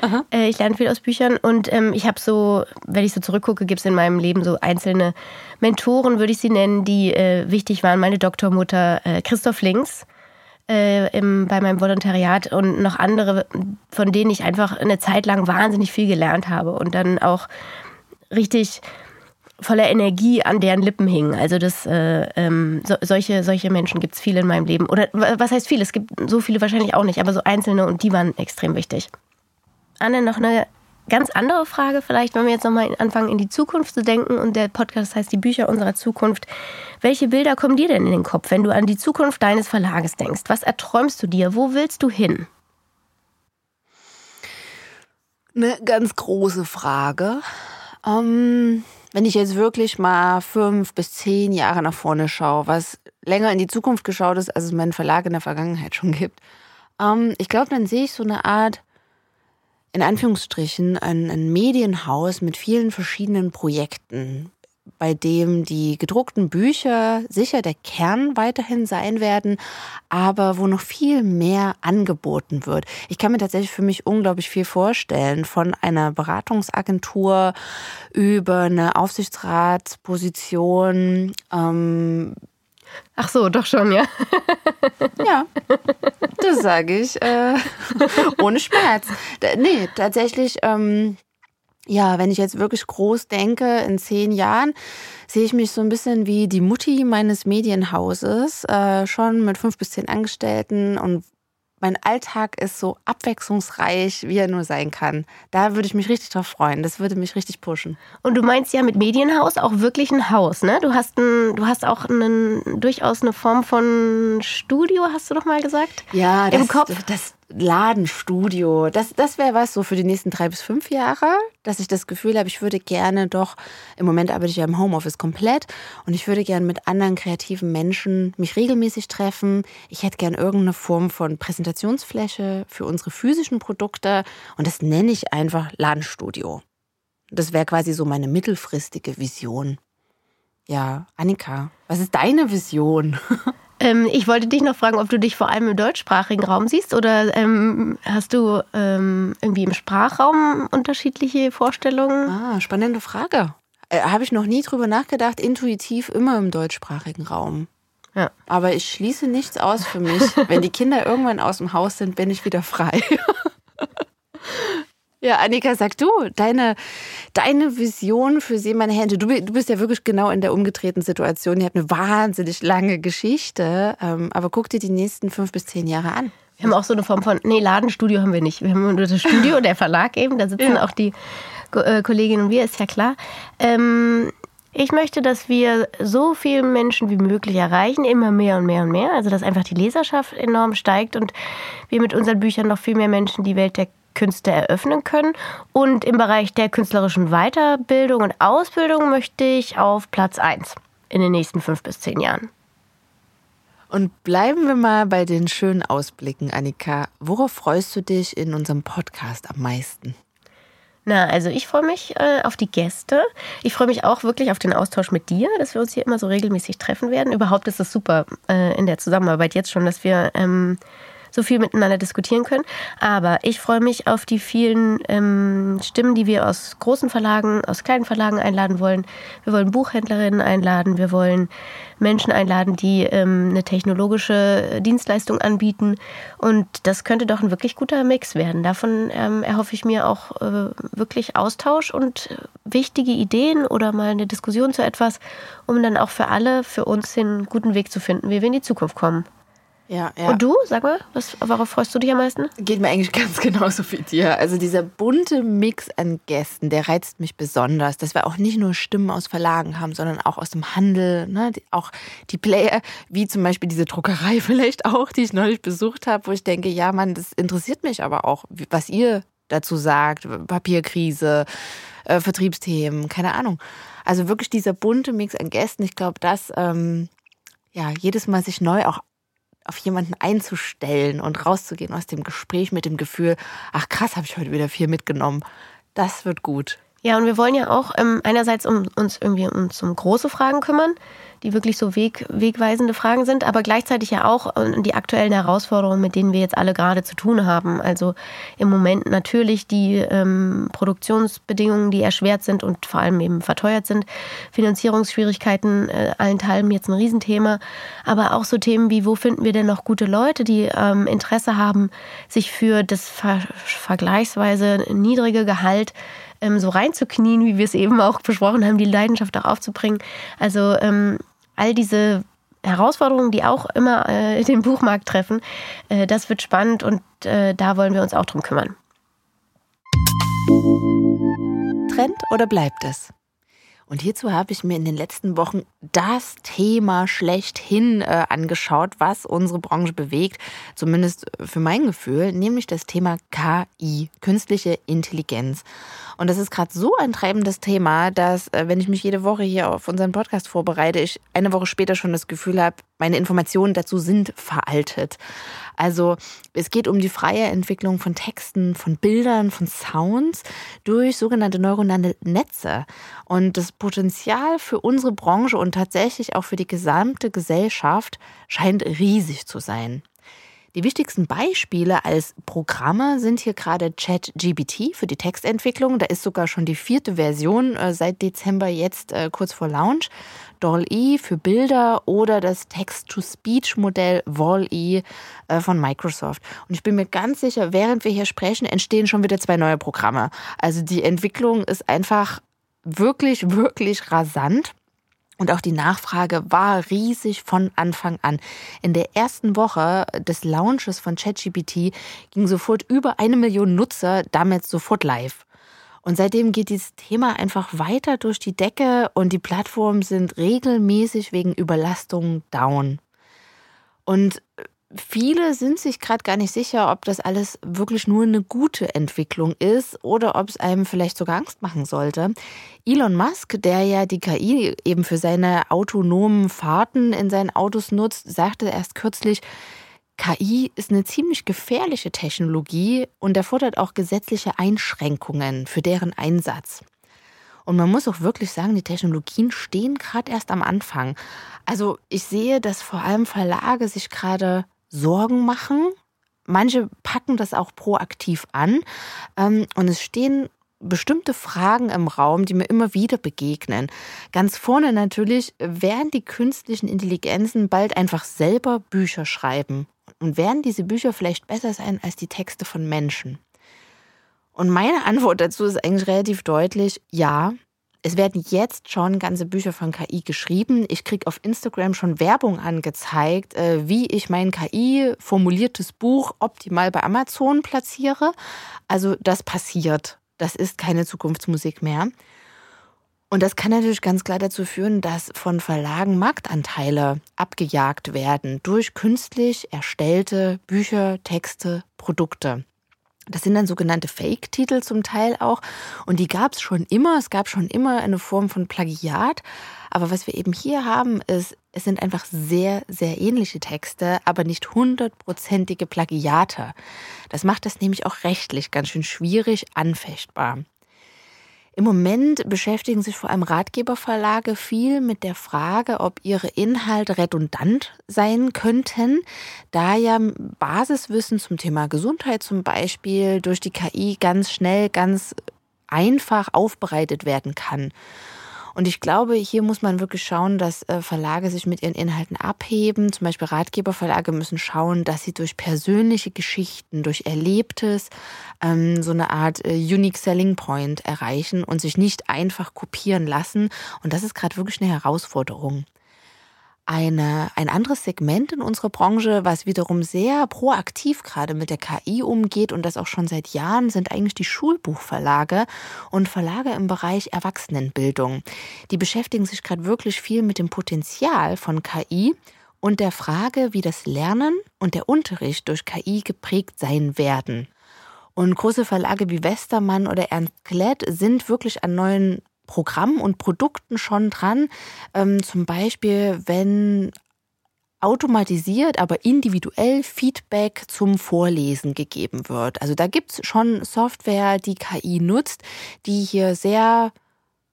C: Aha. Äh, ich lerne viel aus Büchern und ähm, ich habe so, wenn ich so zurückgucke, gibt es in meinem Leben so einzelne Mentoren, würde ich sie nennen, die äh, wichtig waren. Meine Doktormutter äh, Christoph Links äh, im, bei meinem Volontariat und noch andere, von denen ich einfach eine Zeit lang wahnsinnig viel gelernt habe und dann auch richtig voller Energie an deren Lippen hingen. Also das, äh, ähm, so, solche, solche Menschen gibt es viele in meinem Leben. Oder was heißt viele? Es gibt so viele wahrscheinlich auch nicht, aber so einzelne und die waren extrem wichtig. Anne, noch eine ganz andere Frage vielleicht, wenn wir jetzt nochmal anfangen, in die Zukunft zu denken und der Podcast heißt die Bücher unserer Zukunft. Welche Bilder kommen dir denn in den Kopf, wenn du an die Zukunft deines Verlages denkst? Was erträumst du dir? Wo willst du hin?
B: Eine ganz große Frage. Ähm, wenn ich jetzt wirklich mal fünf bis zehn Jahre nach vorne schaue, was länger in die Zukunft geschaut ist, als es meinen Verlag in der Vergangenheit schon gibt, ähm, ich glaube, dann sehe ich so eine Art, in Anführungsstrichen, ein, ein Medienhaus mit vielen verschiedenen Projekten, bei dem die gedruckten Bücher sicher der Kern weiterhin sein werden, aber wo noch viel mehr angeboten wird. Ich kann mir tatsächlich für mich unglaublich viel vorstellen, von einer Beratungsagentur über eine Aufsichtsratsposition. Ähm
C: Ach so, doch schon, ja.
B: ja, das sage ich äh, ohne Schmerz. Nee, tatsächlich. Ähm, ja, wenn ich jetzt wirklich groß denke, in zehn Jahren sehe ich mich so ein bisschen wie die Mutti meines Medienhauses, äh, schon mit fünf bis zehn Angestellten und mein Alltag ist so abwechslungsreich, wie er nur sein kann. Da würde ich mich richtig drauf freuen. Das würde mich richtig pushen.
C: Und du meinst ja mit Medienhaus auch wirklich ein Haus, ne? Du hast, ein, du hast auch einen, durchaus eine Form von Studio, hast du doch mal gesagt?
B: Ja, das, Im Kopf. Das, Ladenstudio, das, das wäre was so für die nächsten drei bis fünf Jahre, dass ich das Gefühl habe, ich würde gerne doch, im Moment arbeite ich ja im Homeoffice komplett und ich würde gerne mit anderen kreativen Menschen mich regelmäßig treffen. Ich hätte gerne irgendeine Form von Präsentationsfläche für unsere physischen Produkte und das nenne ich einfach Ladenstudio. Das wäre quasi so meine mittelfristige Vision. Ja, Annika, was ist deine Vision?
C: Ähm, ich wollte dich noch fragen, ob du dich vor allem im deutschsprachigen Raum siehst oder ähm, hast du ähm, irgendwie im Sprachraum unterschiedliche Vorstellungen?
B: Ah, spannende Frage. Äh, Habe ich noch nie drüber nachgedacht, intuitiv immer im deutschsprachigen Raum. Ja. Aber ich schließe nichts aus für mich. Wenn die Kinder irgendwann aus dem Haus sind, bin ich wieder frei. Ja, Annika, sag du, deine, deine Vision für Seemann Hände. Du, du bist ja wirklich genau in der umgedrehten Situation. Ihr habt eine wahnsinnig lange Geschichte. Ähm, aber guck dir die nächsten fünf bis zehn Jahre an.
C: Wir haben auch so eine Form von, nee, Ladenstudio haben wir nicht. Wir haben nur das Studio, der Verlag eben, da sitzen ja. auch die äh, Kolleginnen und wir, ist ja klar. Ähm, ich möchte, dass wir so viele Menschen wie möglich erreichen, immer mehr und mehr und mehr. Also, dass einfach die Leserschaft enorm steigt und wir mit unseren Büchern noch viel mehr Menschen die Welt der Künste eröffnen können. Und im Bereich der künstlerischen Weiterbildung und Ausbildung möchte ich auf Platz 1 in den nächsten fünf bis zehn Jahren.
B: Und bleiben wir mal bei den schönen Ausblicken, Annika. Worauf freust du dich in unserem Podcast am meisten?
C: Na, also ich freue mich äh, auf die Gäste. Ich freue mich auch wirklich auf den Austausch mit dir, dass wir uns hier immer so regelmäßig treffen werden. Überhaupt ist es super äh, in der Zusammenarbeit jetzt schon, dass wir ähm, so viel miteinander diskutieren können. Aber ich freue mich auf die vielen ähm, Stimmen, die wir aus großen Verlagen, aus kleinen Verlagen einladen wollen. Wir wollen Buchhändlerinnen einladen, wir wollen Menschen einladen, die ähm, eine technologische Dienstleistung anbieten. Und das könnte doch ein wirklich guter Mix werden. Davon ähm, erhoffe ich mir auch äh, wirklich Austausch und wichtige Ideen oder mal eine Diskussion zu etwas, um dann auch für alle, für uns den guten Weg zu finden, wie wir in die Zukunft kommen. Ja, ja. Und du, sag mal, was, worauf freust du dich am meisten?
B: Geht mir eigentlich ganz genauso wie dir. Also dieser bunte Mix an Gästen, der reizt mich besonders, dass wir auch nicht nur Stimmen aus Verlagen haben, sondern auch aus dem Handel, ne? auch die Player, wie zum Beispiel diese Druckerei vielleicht auch, die ich neulich besucht habe, wo ich denke, ja, Mann, das interessiert mich aber auch, was ihr dazu sagt, Papierkrise, äh, Vertriebsthemen, keine Ahnung. Also wirklich dieser bunte Mix an Gästen, ich glaube, das ähm, ja jedes Mal sich neu auch auf jemanden einzustellen und rauszugehen aus dem Gespräch mit dem Gefühl, ach krass, habe ich heute wieder viel mitgenommen. Das wird gut.
C: Ja, und wir wollen ja auch ähm, einerseits um uns irgendwie uns um große Fragen kümmern, die wirklich so weg, wegweisende Fragen sind, aber gleichzeitig ja auch äh, die aktuellen Herausforderungen, mit denen wir jetzt alle gerade zu tun haben. Also im Moment natürlich die ähm, Produktionsbedingungen, die erschwert sind und vor allem eben verteuert sind. Finanzierungsschwierigkeiten, äh, allen Teilen jetzt ein Riesenthema. Aber auch so Themen wie, wo finden wir denn noch gute Leute, die ähm, Interesse haben, sich für das ver vergleichsweise niedrige Gehalt ähm, so reinzuknien, wie wir es eben auch besprochen haben, die Leidenschaft auch aufzubringen. Also ähm, all diese Herausforderungen, die auch immer äh, den Buchmarkt treffen, äh, das wird spannend und äh, da wollen wir uns auch drum kümmern.
B: Trend oder bleibt es? Und hierzu habe ich mir in den letzten Wochen das Thema schlechthin äh, angeschaut, was unsere Branche bewegt, zumindest für mein Gefühl, nämlich das Thema KI, künstliche Intelligenz. Und das ist gerade so ein treibendes Thema, dass, äh, wenn ich mich jede Woche hier auf unseren Podcast vorbereite, ich eine Woche später schon das Gefühl habe, meine Informationen dazu sind veraltet. Also es geht um die freie Entwicklung von Texten, von Bildern, von Sounds durch sogenannte neuronale Netze. Und das Potenzial für unsere Branche und tatsächlich auch für die gesamte Gesellschaft scheint riesig zu sein. Die wichtigsten Beispiele als Programme sind hier gerade ChatGPT für die Textentwicklung. Da ist sogar schon die vierte Version äh, seit Dezember jetzt äh, kurz vor Launch. DALL-E für Bilder oder das Text-to-Speech-Modell Wall-E äh, von Microsoft. Und ich bin mir ganz sicher, während wir hier sprechen, entstehen schon wieder zwei neue Programme. Also die Entwicklung ist einfach wirklich, wirklich rasant. Und auch die Nachfrage war riesig von Anfang an. In der ersten Woche des Launches von ChatGPT ging sofort über eine Million Nutzer damit sofort live. Und seitdem geht dieses Thema einfach weiter durch die Decke und die Plattformen sind regelmäßig wegen Überlastung down. Und viele sind sich gerade gar nicht sicher, ob das alles wirklich nur eine gute Entwicklung ist oder ob es einem vielleicht sogar Angst machen sollte. Elon Musk, der ja die KI eben für seine autonomen Fahrten in seinen Autos nutzt, sagte erst kürzlich, KI ist eine ziemlich gefährliche Technologie und erfordert auch gesetzliche Einschränkungen für deren Einsatz. Und man muss auch wirklich sagen, die Technologien stehen gerade erst am Anfang. Also ich sehe, dass vor allem Verlage sich gerade Sorgen machen. Manche packen das auch proaktiv an. Ähm, und es stehen bestimmte Fragen im Raum, die mir immer wieder begegnen. Ganz vorne natürlich, werden die künstlichen Intelligenzen bald einfach selber Bücher schreiben? Und werden diese Bücher vielleicht besser sein als die Texte von Menschen? Und meine Antwort dazu ist eigentlich relativ deutlich, ja, es werden jetzt schon ganze Bücher von KI geschrieben. Ich kriege auf Instagram schon Werbung angezeigt, äh, wie ich mein KI-formuliertes Buch optimal bei Amazon platziere. Also das passiert. Das ist keine Zukunftsmusik mehr. Und das kann natürlich ganz klar dazu führen, dass von Verlagen Marktanteile abgejagt werden durch künstlich erstellte Bücher, Texte, Produkte. Das sind dann sogenannte Fake-Titel zum Teil auch. Und die gab es schon immer. Es gab schon immer eine Form von Plagiat. Aber was wir eben hier haben, ist, es sind einfach sehr, sehr ähnliche Texte, aber nicht hundertprozentige Plagiate. Das macht das nämlich auch rechtlich ganz schön schwierig anfechtbar. Im Moment beschäftigen sich vor allem Ratgeberverlage viel mit der Frage, ob ihre Inhalte redundant sein könnten, da ja Basiswissen zum Thema Gesundheit zum Beispiel durch die KI ganz schnell, ganz einfach aufbereitet werden kann. Und ich glaube, hier muss man wirklich schauen, dass äh, Verlage sich mit ihren Inhalten abheben. Zum Beispiel Ratgeberverlage müssen schauen, dass sie durch persönliche Geschichten, durch Erlebtes ähm, so eine Art äh, Unique Selling Point erreichen und sich nicht einfach kopieren lassen. Und das ist gerade wirklich eine Herausforderung eine, ein anderes Segment in unserer Branche, was wiederum sehr proaktiv gerade mit der KI umgeht und das auch schon seit Jahren, sind eigentlich die Schulbuchverlage und Verlage im Bereich Erwachsenenbildung. Die beschäftigen sich gerade wirklich viel mit dem Potenzial von KI und der Frage, wie das Lernen und der Unterricht durch KI geprägt sein werden. Und große Verlage wie Westermann oder Ernst Klett sind wirklich an neuen Programmen und Produkten schon dran. Ähm, zum Beispiel, wenn automatisiert, aber individuell Feedback zum Vorlesen gegeben wird. Also da gibt es schon Software, die KI nutzt, die hier sehr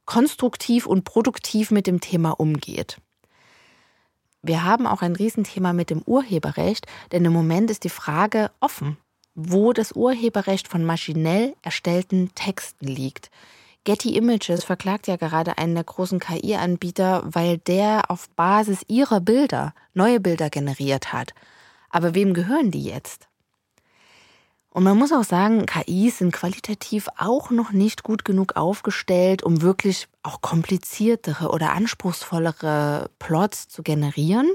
B: konstruktiv und produktiv mit dem Thema umgeht. Wir haben auch ein Riesenthema mit dem Urheberrecht, denn im Moment ist die Frage offen, wo das Urheberrecht von maschinell erstellten Texten liegt. Getty Images verklagt ja gerade einen der großen KI-Anbieter, weil der auf Basis ihrer Bilder neue Bilder generiert hat. Aber wem gehören die jetzt? Und man muss auch sagen, KIs sind qualitativ auch noch nicht gut genug aufgestellt, um wirklich auch kompliziertere oder anspruchsvollere Plots zu generieren.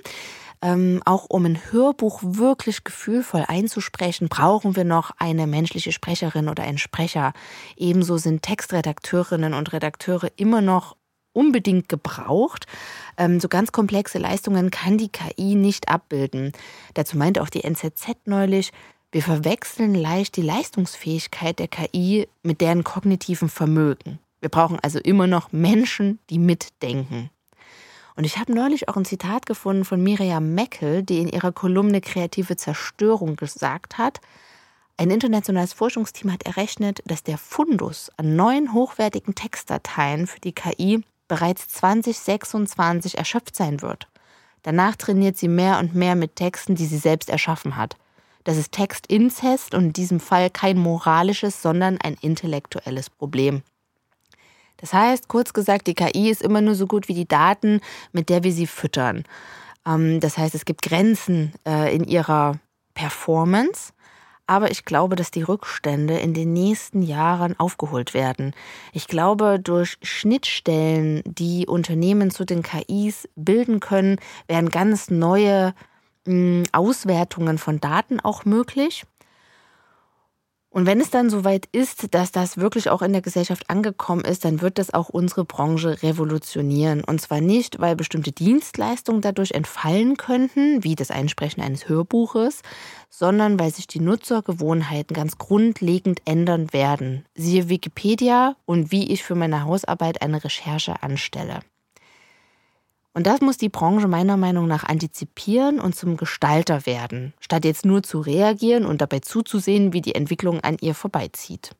B: Ähm, auch um ein Hörbuch wirklich gefühlvoll einzusprechen, brauchen wir noch eine menschliche Sprecherin oder einen Sprecher. Ebenso sind Textredakteurinnen und Redakteure immer noch unbedingt gebraucht. Ähm, so ganz komplexe Leistungen kann die KI nicht abbilden. Dazu meinte auch die NZZ neulich, wir verwechseln leicht die Leistungsfähigkeit der KI mit deren kognitiven Vermögen. Wir brauchen also immer noch Menschen, die mitdenken. Und ich habe neulich auch ein Zitat gefunden von Miriam Meckel, die in ihrer Kolumne Kreative Zerstörung gesagt hat, ein internationales Forschungsteam hat errechnet, dass der Fundus an neuen hochwertigen Textdateien für die KI bereits 2026 erschöpft sein wird. Danach trainiert sie mehr und mehr mit Texten, die sie selbst erschaffen hat. Das ist Textinzest und in diesem Fall kein moralisches, sondern ein intellektuelles Problem. Das heißt, kurz gesagt, die KI ist immer nur so gut wie die Daten, mit der wir sie füttern. Ähm, das heißt, es gibt Grenzen äh, in ihrer Performance. Aber ich glaube, dass die Rückstände in den nächsten Jahren aufgeholt werden. Ich glaube, durch Schnittstellen, die Unternehmen zu den KIs bilden können, werden ganz neue hm, Auswertungen von Daten auch möglich. Und wenn es dann soweit ist, dass das wirklich auch in der Gesellschaft angekommen ist, dann wird das auch unsere Branche revolutionieren. Und zwar nicht, weil bestimmte Dienstleistungen dadurch entfallen könnten, wie das Einsprechen eines Hörbuches, sondern weil sich die Nutzergewohnheiten ganz grundlegend ändern werden. Siehe Wikipedia und wie ich für meine Hausarbeit eine Recherche anstelle. Und das muss die Branche meiner Meinung nach antizipieren und zum Gestalter werden, statt jetzt nur zu reagieren und dabei zuzusehen, wie die Entwicklung an ihr vorbeizieht.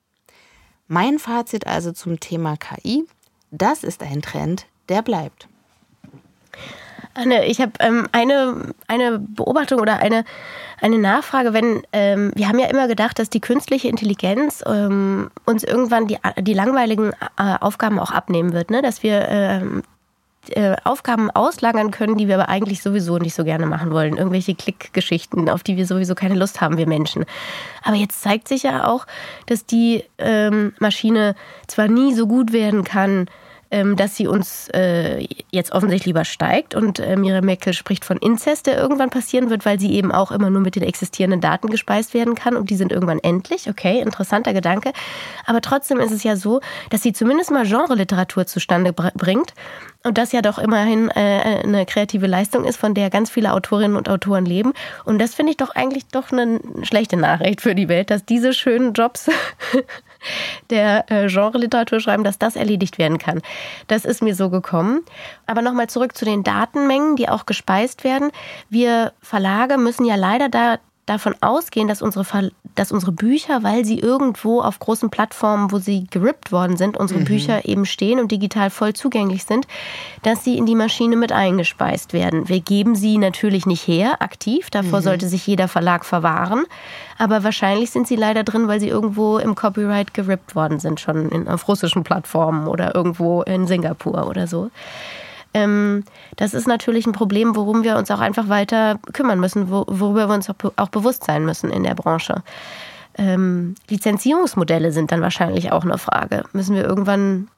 B: Mein Fazit also zum Thema KI, das ist ein Trend, der bleibt.
C: Anne, ich habe ähm, eine, eine Beobachtung oder eine, eine Nachfrage, wenn ähm, wir haben ja immer gedacht, dass die künstliche Intelligenz ähm, uns irgendwann die, die langweiligen äh, Aufgaben auch abnehmen wird, ne? dass wir ähm, äh, Aufgaben auslagern können, die wir aber eigentlich sowieso nicht so gerne machen wollen. Irgendwelche Klickgeschichten, auf die wir sowieso keine Lust haben, wir Menschen. Aber jetzt zeigt sich ja auch, dass die ähm, Maschine zwar nie so gut werden kann, dass sie uns äh, jetzt offensichtlich lieber steigt. Und äh, Miriam Meckel spricht von Inzest, der irgendwann passieren wird, weil sie eben auch immer nur mit den existierenden Daten gespeist werden kann und die sind irgendwann endlich. Okay, interessanter Gedanke. Aber trotzdem ist es ja so, dass sie zumindest mal Genre-Literatur zustande bringt und das ja doch immerhin äh, eine kreative Leistung ist, von der ganz viele Autorinnen und Autoren leben. Und das finde ich doch eigentlich doch eine schlechte Nachricht für die Welt, dass diese schönen Jobs der äh, Genre-Literatur schreiben, dass das erledigt werden kann. Das ist mir so gekommen. Aber nochmal zurück zu den Datenmengen, die auch gespeist werden. Wir Verlage müssen ja leider da davon ausgehen, dass unsere, dass unsere Bücher, weil sie irgendwo auf großen Plattformen, wo sie gerippt worden sind, unsere mhm. Bücher eben stehen und digital voll zugänglich sind, dass sie in die Maschine mit eingespeist werden. Wir geben sie natürlich nicht her, aktiv. Davor mhm. sollte sich jeder Verlag verwahren. Aber wahrscheinlich sind sie leider drin, weil sie irgendwo im Copyright gerippt worden sind, schon in, auf russischen Plattformen oder irgendwo in Singapur oder so. Ähm, das ist natürlich ein Problem, worum wir uns auch einfach weiter kümmern müssen, worüber wir uns auch, bewusst sein müssen in der Branche. Ähm, Lizenzierungsmodelle sind dann wahrscheinlich auch eine Frage. Müssen wir irgendwann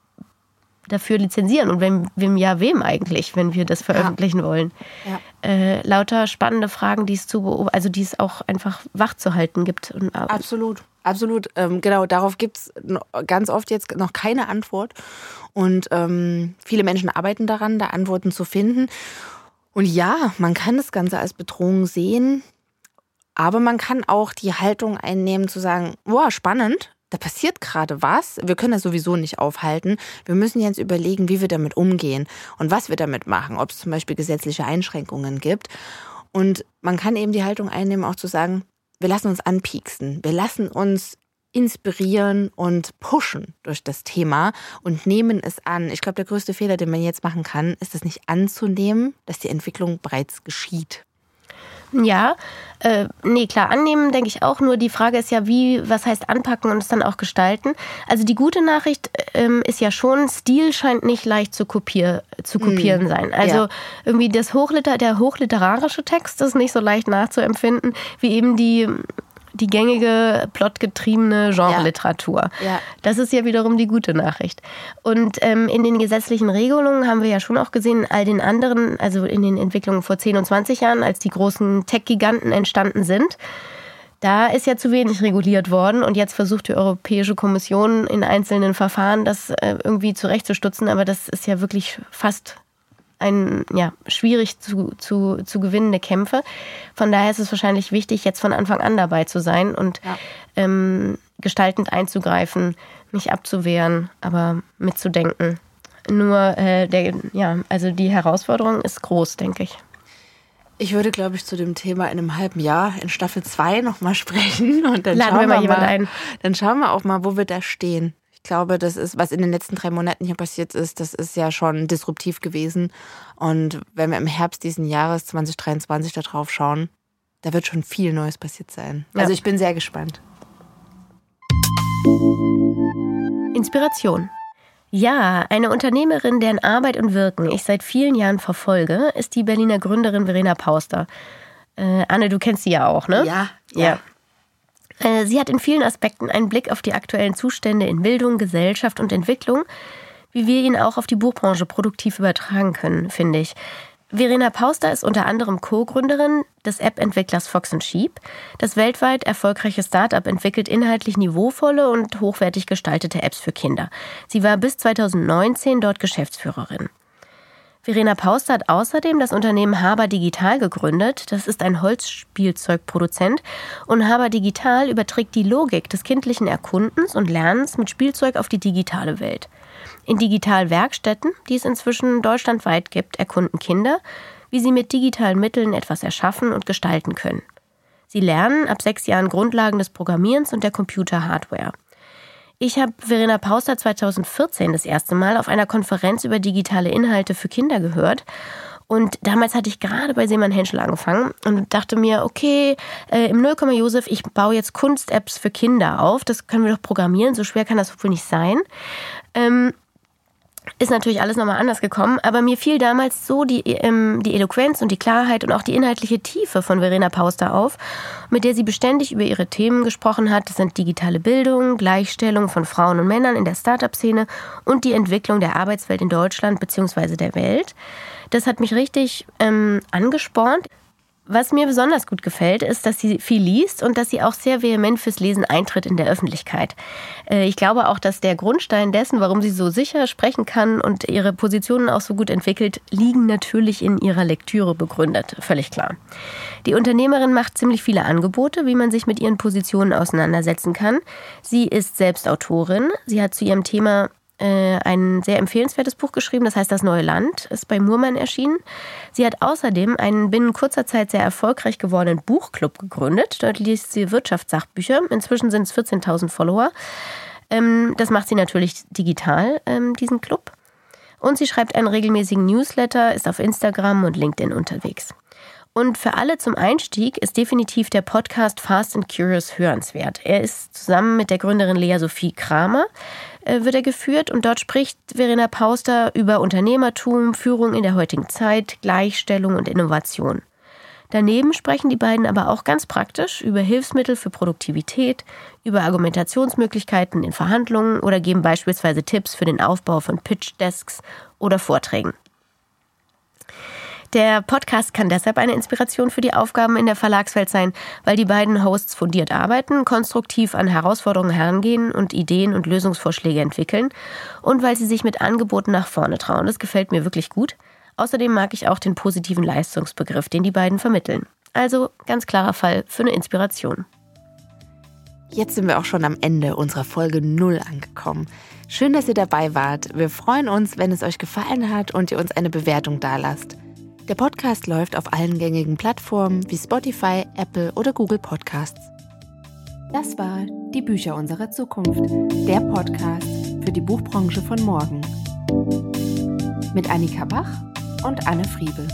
C: dafür lizenzieren und wem, wem ja wem eigentlich, wenn wir das veröffentlichen ja. wollen. Ja. Äh, lauter spannende Fragen, die es zu also die es auch einfach wach zu halten gibt.
B: Und, Absolut. Absolut, ähm, genau, darauf gibt es ganz oft jetzt noch keine Antwort. Und ähm, viele Menschen arbeiten daran, da Antworten zu finden. Und ja, man kann das Ganze als Bedrohung sehen, aber man kann auch die Haltung einnehmen, zu sagen, wow, spannend, da passiert gerade was. Wir können das sowieso nicht aufhalten. Wir müssen jetzt überlegen, wie wir damit umgehen und was wir damit machen, ob es zum Beispiel gesetzliche Einschränkungen gibt. Und man kann eben die Haltung einnehmen, auch zu sagen, wir lassen uns anpieksen, wir lassen uns inspirieren und pushen durch das Thema und nehmen es an. Ich glaube, der größte Fehler, den man jetzt machen kann, ist es nicht anzunehmen, dass die Entwicklung bereits geschieht.
C: Ja, äh, nee, klar, annehmen denke ich auch. Nur die Frage ist ja, wie, was heißt anpacken und es dann auch gestalten. Also die gute Nachricht ähm, ist ja schon, Stil scheint nicht leicht zu, kopier, zu kopieren mm, sein. Also ja. irgendwie das Hochliter, der hochliterarische Text ist nicht so leicht nachzuempfinden, wie eben die die gängige plotgetriebene Genre-Literatur. Ja. ja. Das ist ja wiederum die gute Nachricht. Und ähm, in den gesetzlichen Regelungen haben wir ja schon auch gesehen, all den anderen, also in den Entwicklungen vor 10 und 20 Jahren, als die großen Tech-Giganten entstanden sind, da ist ja zu wenig reguliert worden und jetzt versucht die Europäische Kommission in einzelnen Verfahren das äh, irgendwie zurechtzustutzen, aber das ist ja wirklich fast ein ja, schwierig zu, zu, zu gewinnende Kämpfe. Von daher ist es wahrscheinlich wichtig, jetzt von Anfang an dabei zu sein und ja. ähm, gestaltend einzugreifen, nicht abzuwehren, aber mitzudenken. Nur äh, der, ja, also die Herausforderung ist groß, denke ich.
B: Ich würde, glaube ich, zu dem Thema in einem halben Jahr in Staffel 2 nochmal sprechen. Und dann
C: Laden
B: schauen wir
C: mal jemand mal, ein.
B: Dann schauen wir auch mal, wo wir da stehen. Ich glaube, das ist, was in den letzten drei Monaten hier passiert ist, das ist ja schon disruptiv gewesen. Und wenn wir im Herbst diesen Jahres 2023 da drauf schauen, da wird schon viel Neues passiert sein. Ja. Also ich bin sehr gespannt.
C: Inspiration. Ja, eine Unternehmerin, deren Arbeit und Wirken ich seit vielen Jahren verfolge, ist die Berliner Gründerin Verena Pauster. Äh, Anne, du kennst sie ja auch, ne?
B: Ja. Ja. ja.
C: Äh, sie hat in vielen Aspekten einen Blick auf die aktuellen Zustände in Bildung, Gesellschaft und Entwicklung, wie wir ihn auch auf die Buchbranche produktiv übertragen können, finde ich. Verena Pauster ist unter anderem Co-Gründerin des App-Entwicklers Fox Sheep. Das weltweit erfolgreiche Startup entwickelt inhaltlich niveauvolle und hochwertig gestaltete Apps für Kinder. Sie war bis 2019 dort Geschäftsführerin. Verena Pauster hat außerdem das Unternehmen Haber Digital gegründet. Das ist ein Holzspielzeugproduzent. Und Haber Digital überträgt die Logik des kindlichen Erkundens und Lernens mit Spielzeug auf die digitale Welt. In Digitalwerkstätten, die es inzwischen deutschlandweit gibt, erkunden Kinder, wie sie mit digitalen Mitteln etwas erschaffen und gestalten können. Sie lernen ab sechs Jahren Grundlagen des Programmierens und der Computerhardware. Ich habe Verena Pauster 2014 das erste Mal auf einer Konferenz über digitale Inhalte für Kinder gehört. Und damals hatte ich gerade bei Seemann Henschel angefangen und dachte mir, okay, äh, im Nullkomma Josef, ich baue jetzt Kunst-Apps für Kinder auf. Das können wir doch programmieren. So schwer kann das wohl nicht sein. Ähm, ist natürlich alles nochmal anders gekommen, aber mir fiel damals so die, ähm, die Eloquenz und die Klarheit und auch die inhaltliche Tiefe von Verena Pauster auf, mit der sie beständig über ihre Themen gesprochen hat. Das sind digitale Bildung, Gleichstellung von Frauen und Männern in der Startup-Szene und die Entwicklung der Arbeitswelt in Deutschland bzw. der Welt. Das hat mich richtig ähm, angespornt. Was mir besonders gut gefällt, ist, dass sie viel liest und dass sie auch sehr vehement fürs Lesen eintritt in der Öffentlichkeit. Äh, ich glaube auch, dass der Grundstein dessen, warum sie so sicher sprechen kann und ihre Positionen auch so gut entwickelt, liegen natürlich in ihrer Lektüre begründet. Völlig klar. Die Unternehmerin macht ziemlich viele Angebote, wie man sich mit ihren Positionen auseinandersetzen kann. Sie ist selbst Autorin. Sie hat zu ihrem Thema ein sehr empfehlenswertes Buch geschrieben, das heißt Das neue Land, ist bei Murmann erschienen. Sie hat außerdem einen binnen kurzer Zeit sehr erfolgreich gewordenen Buchclub gegründet. Dort liest sie Wirtschaftssachbücher. Inzwischen sind es 14.000 Follower. Ähm, das macht sie natürlich digital, ähm, diesen Club. Und sie schreibt einen regelmäßigen Newsletter, ist auf Instagram und LinkedIn unterwegs. Und für alle zum Einstieg ist definitiv der Podcast Fast and Curious hörenswert. Er ist zusammen mit der Gründerin Lea Sophie Kramer äh, wird er geführt und dort spricht Verena Pauster über Unternehmertum, Führung in der heutigen Zeit, Gleichstellung und Innovation. Daneben sprechen die beiden aber auch ganz praktisch über Hilfsmittel für Produktivität, über Argumentationsmöglichkeiten in Verhandlungen oder geben beispielsweise Tipps für den Aufbau von Pitch-Desks oder Vorträgen. Der Podcast kann deshalb eine Inspiration für die Aufgaben in der Verlagswelt sein, weil die beiden Hosts fundiert arbeiten, konstruktiv an Herausforderungen herangehen und Ideen und Lösungsvorschläge entwickeln und weil sie sich mit Angeboten nach vorne trauen. Das gefällt mir wirklich gut. Außerdem mag ich auch den positiven Leistungsbegriff, den die beiden vermitteln. Also ganz klarer Fall für eine Inspiration.
B: Jetzt sind wir auch schon am Ende unserer Folge 0 angekommen. Schön, dass ihr dabei wart. Wir freuen uns, wenn es euch gefallen hat und ihr uns eine Bewertung dalasst. Der Podcast läuft auf allen gängigen Plattformen wie Spotify, Apple oder Google Podcasts.
A: Das war Die Bücher unserer Zukunft, der Podcast für die Buchbranche von morgen. Mit Annika Bach und Anne Friebel.